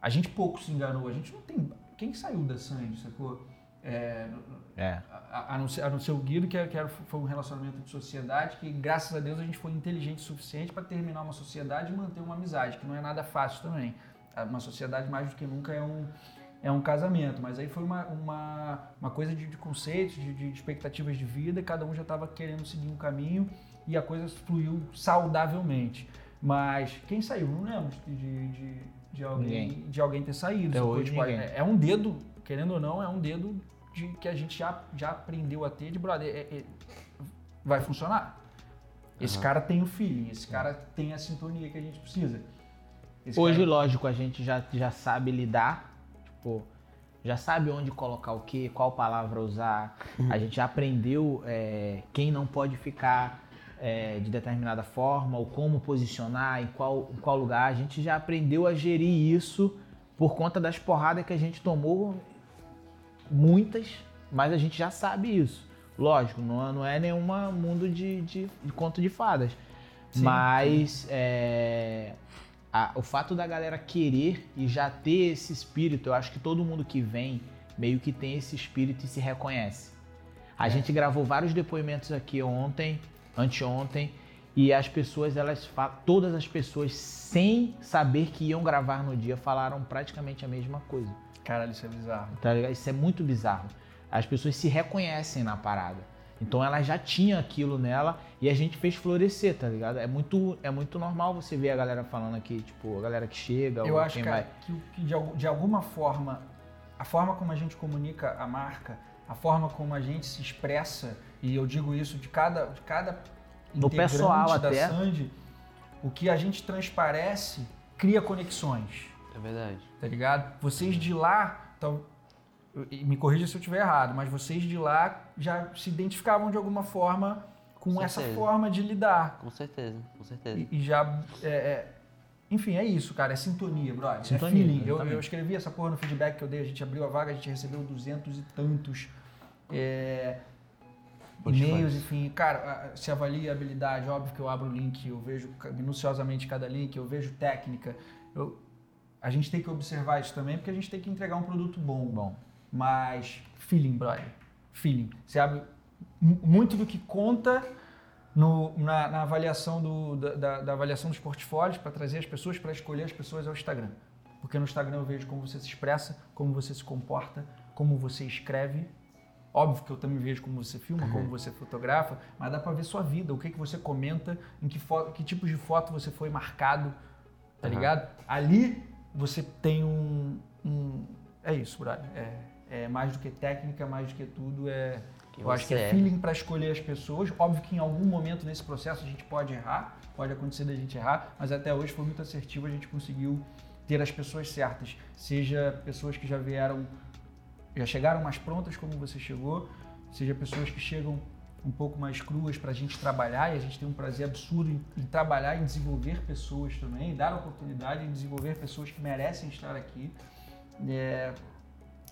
A gente pouco se enganou, a gente não tem. Quem saiu da Sandy, sacou? É, É. a, a não ser, a não ser o Guido, que, era- que era- foi um relacionamento de sociedade, que graças a Deus a gente foi inteligente o suficiente para terminar uma sociedade e manter uma amizade, que não é nada fácil também. Uma sociedade mais do que nunca é um, é um casamento, mas aí foi uma, uma, uma coisa de, de conceitos, de, de expectativas de vida, cada um já estava querendo seguir um caminho e a coisa fluiu saudavelmente. Mas quem saiu? Não lembro de, de, de, alguém, Ninguém. de alguém ter saído. Até hoje, Tipo, é, é um dedo, querendo ou não, é um dedo de, que a gente já, já aprendeu a ter de brother. é- é- vai funcionar. Esse Aham. cara tem o feeling, esse cara tem a sintonia que a gente precisa. Esse Hoje, cara- lógico, a gente já, já sabe lidar, tipo, já sabe onde colocar o que, qual palavra usar. A gente já aprendeu é, quem não pode ficar é, de determinada forma, ou como posicionar, em qual, em qual lugar. A gente já aprendeu a gerir isso por conta das porradas que a gente tomou, muitas, mas a gente já sabe isso. Lógico, não, é- não é nenhuma mundo de, de, de conto de fadas. Sim, mas é, a- o fato da galera querer e já ter esse espírito, eu acho que todo mundo que vem meio que tem esse espírito e se reconhece. A É. gente gravou vários depoimentos aqui ontem, anteontem, e as pessoas, elas todas as pessoas, sem saber que iam gravar no dia, falaram praticamente a mesma coisa. Caralho, isso é bizarro. Tá ligado? Isso é muito bizarro. As pessoas se reconhecem na parada. Então ela já tinha aquilo nela e a gente fez florescer, tá ligado? É muito, é muito normal você ver a galera falando aqui, tipo, a galera que chega, Eu ou acho quem cara, vai. que, de, de alguma forma, a forma como a gente comunica a marca, a forma como a gente se expressa, e eu digo isso de cada, de cada No integrante pessoal da até. Sandy, o que a gente transparece cria conexões. É verdade. tá ligado? Vocês de lá, então, e me corrija se eu estiver errado, mas vocês de lá já se identificavam de alguma forma com Com essa forma de lidar. Com certeza, com certeza. E, e já. é, é, enfim, é isso, cara. É sintonia, brother. Sintonia, é feeling. Eu, eu escrevi essa porra no feedback que eu dei. A gente abriu a vaga, a gente recebeu duzentos e tantos é, e-mails, enfim. Cara, se avalia a habilidade. Óbvio que eu abro o link, eu vejo minuciosamente cada link, eu vejo técnica. Eu, a gente tem que observar isso também, porque a gente tem que entregar um produto bom. Bom, Mas feeling, brother. Feeling. Você abre mu- muito do que conta no- na, na avaliação do- da, da- avaliação dos portfólios para trazer as pessoas, para escolher as pessoas ao Instagram. porque no Instagram eu vejo como você se expressa, como você se comporta, como você escreve. Óbvio que eu também vejo como você filma, como você fotografa, mas dá pra ver sua vida, o que, que você comenta, em que, que tipo de foto você foi marcado, tá Aham. ligado? Ali você tem um, um- É isso, brother. É, é mais do que técnica, mais do que tudo. É, eu acho que é é. feeling para escolher as pessoas. Óbvio que em algum momento nesse processo a gente pode errar, pode acontecer da gente errar, mas até hoje foi muito assertivo, a gente conseguiu ter as pessoas certas. Seja pessoas que já vieram, já chegaram mais prontas como você chegou, seja pessoas que chegam um pouco mais cruas para a gente trabalhar e a gente tem um prazer absurdo em, em trabalhar e desenvolver pessoas também, dar oportunidade em desenvolver pessoas que merecem estar aqui. É,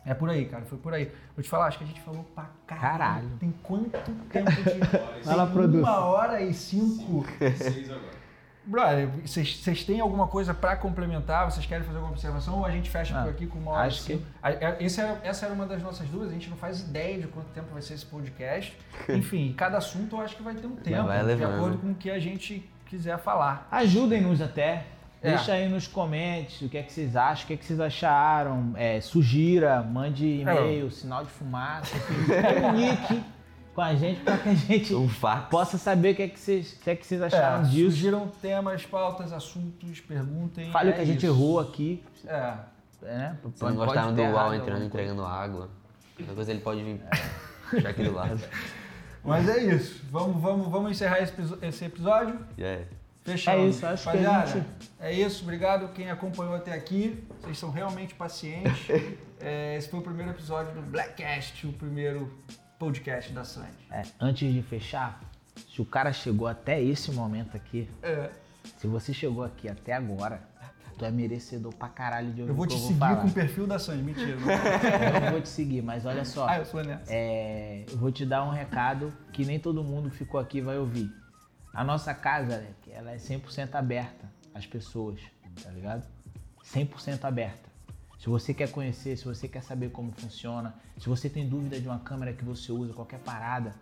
é por aí, cara, foi por aí. Vou te falar, acho que a gente falou pra caralho. Caralho. Tem quanto tempo de. Fala, Tem produção. Uma hora e cinco. Seis agora. Brother, vocês vocês têm alguma coisa pra complementar? Vocês querem fazer alguma observação ou a gente fecha Ah, por aqui com uma hora? acho e? A- a- Esse era, essa era uma das nossas dúvidas, a gente não faz ideia de quanto tempo vai ser esse podcast. Enfim, cada assunto eu acho que vai ter um tempo, vai de acordo com o que a gente quiser falar. Ajudem-nos até. É. Deixa aí nos comentários o que é que vocês acham, o que é que vocês acharam. É, sugira, mande e-mail, sinal de fumaça, comunique com a gente para que a gente Um possa saber o que é que vocês, o que é que vocês acharam É, disso. Surgiram temas, pautas, assuntos, perguntem. Fale é o que a gente isso. errou aqui. É. Né? Se não Pode gostaram do UAU alguma entrando, entregando água. Coisa ele pode vir puxar aqui do lado. Mas é isso. Vamos, vamos, vamos encerrar esse, esse episódio. Já é. Fechado. É isso, acho que a Rapaziada, gente- É isso, obrigado quem acompanhou até aqui. Vocês são realmente pacientes. É, esse foi o primeiro episódio do Blackcast, o primeiro podcast da Sandy. É, antes de fechar, se o cara chegou até esse momento aqui, É, se você chegou aqui até agora, tu é merecedor pra caralho de ouvir eu vou que te eu seguir com o perfil da Sandy. Mentira. Não. Eu não vou te seguir, mas olha só. ah, eu sou nessa. É, eu vou te dar um recado que nem todo mundo que ficou aqui vai ouvir. A nossa casa, né, ela é 100% aberta às pessoas, tá ligado? 100% aberta. Se você quer conhecer, se você quer saber como funciona, se você tem dúvida de uma câmera que você usa, qualquer parada,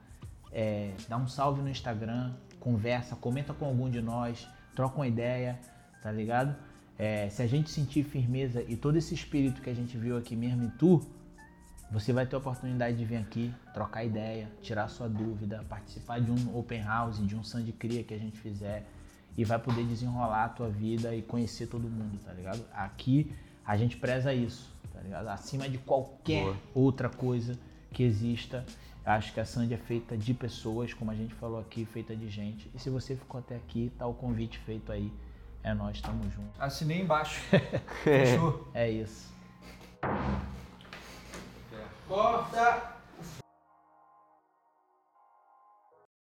é, dá um salve no Instagram, conversa, comenta com algum de nós, troca uma ideia, tá ligado? É, se a gente sentir firmeza e todo esse espírito que a gente viu aqui mesmo em tu, você vai ter a oportunidade de vir aqui, trocar ideia, tirar sua dúvida, participar de um open house, de um Sand Cria que a gente fizer e vai poder desenrolar a tua vida e conhecer todo mundo, tá ligado? Aqui a gente preza isso, tá ligado? Acima de qualquer Boa. outra coisa que exista. Acho que a Sandy é feita de pessoas, como a gente falou aqui, feita de gente. E se você ficou até aqui, tá o convite feito aí. É nós, tamo junto. Assinei embaixo. Fechou. É isso. Corta.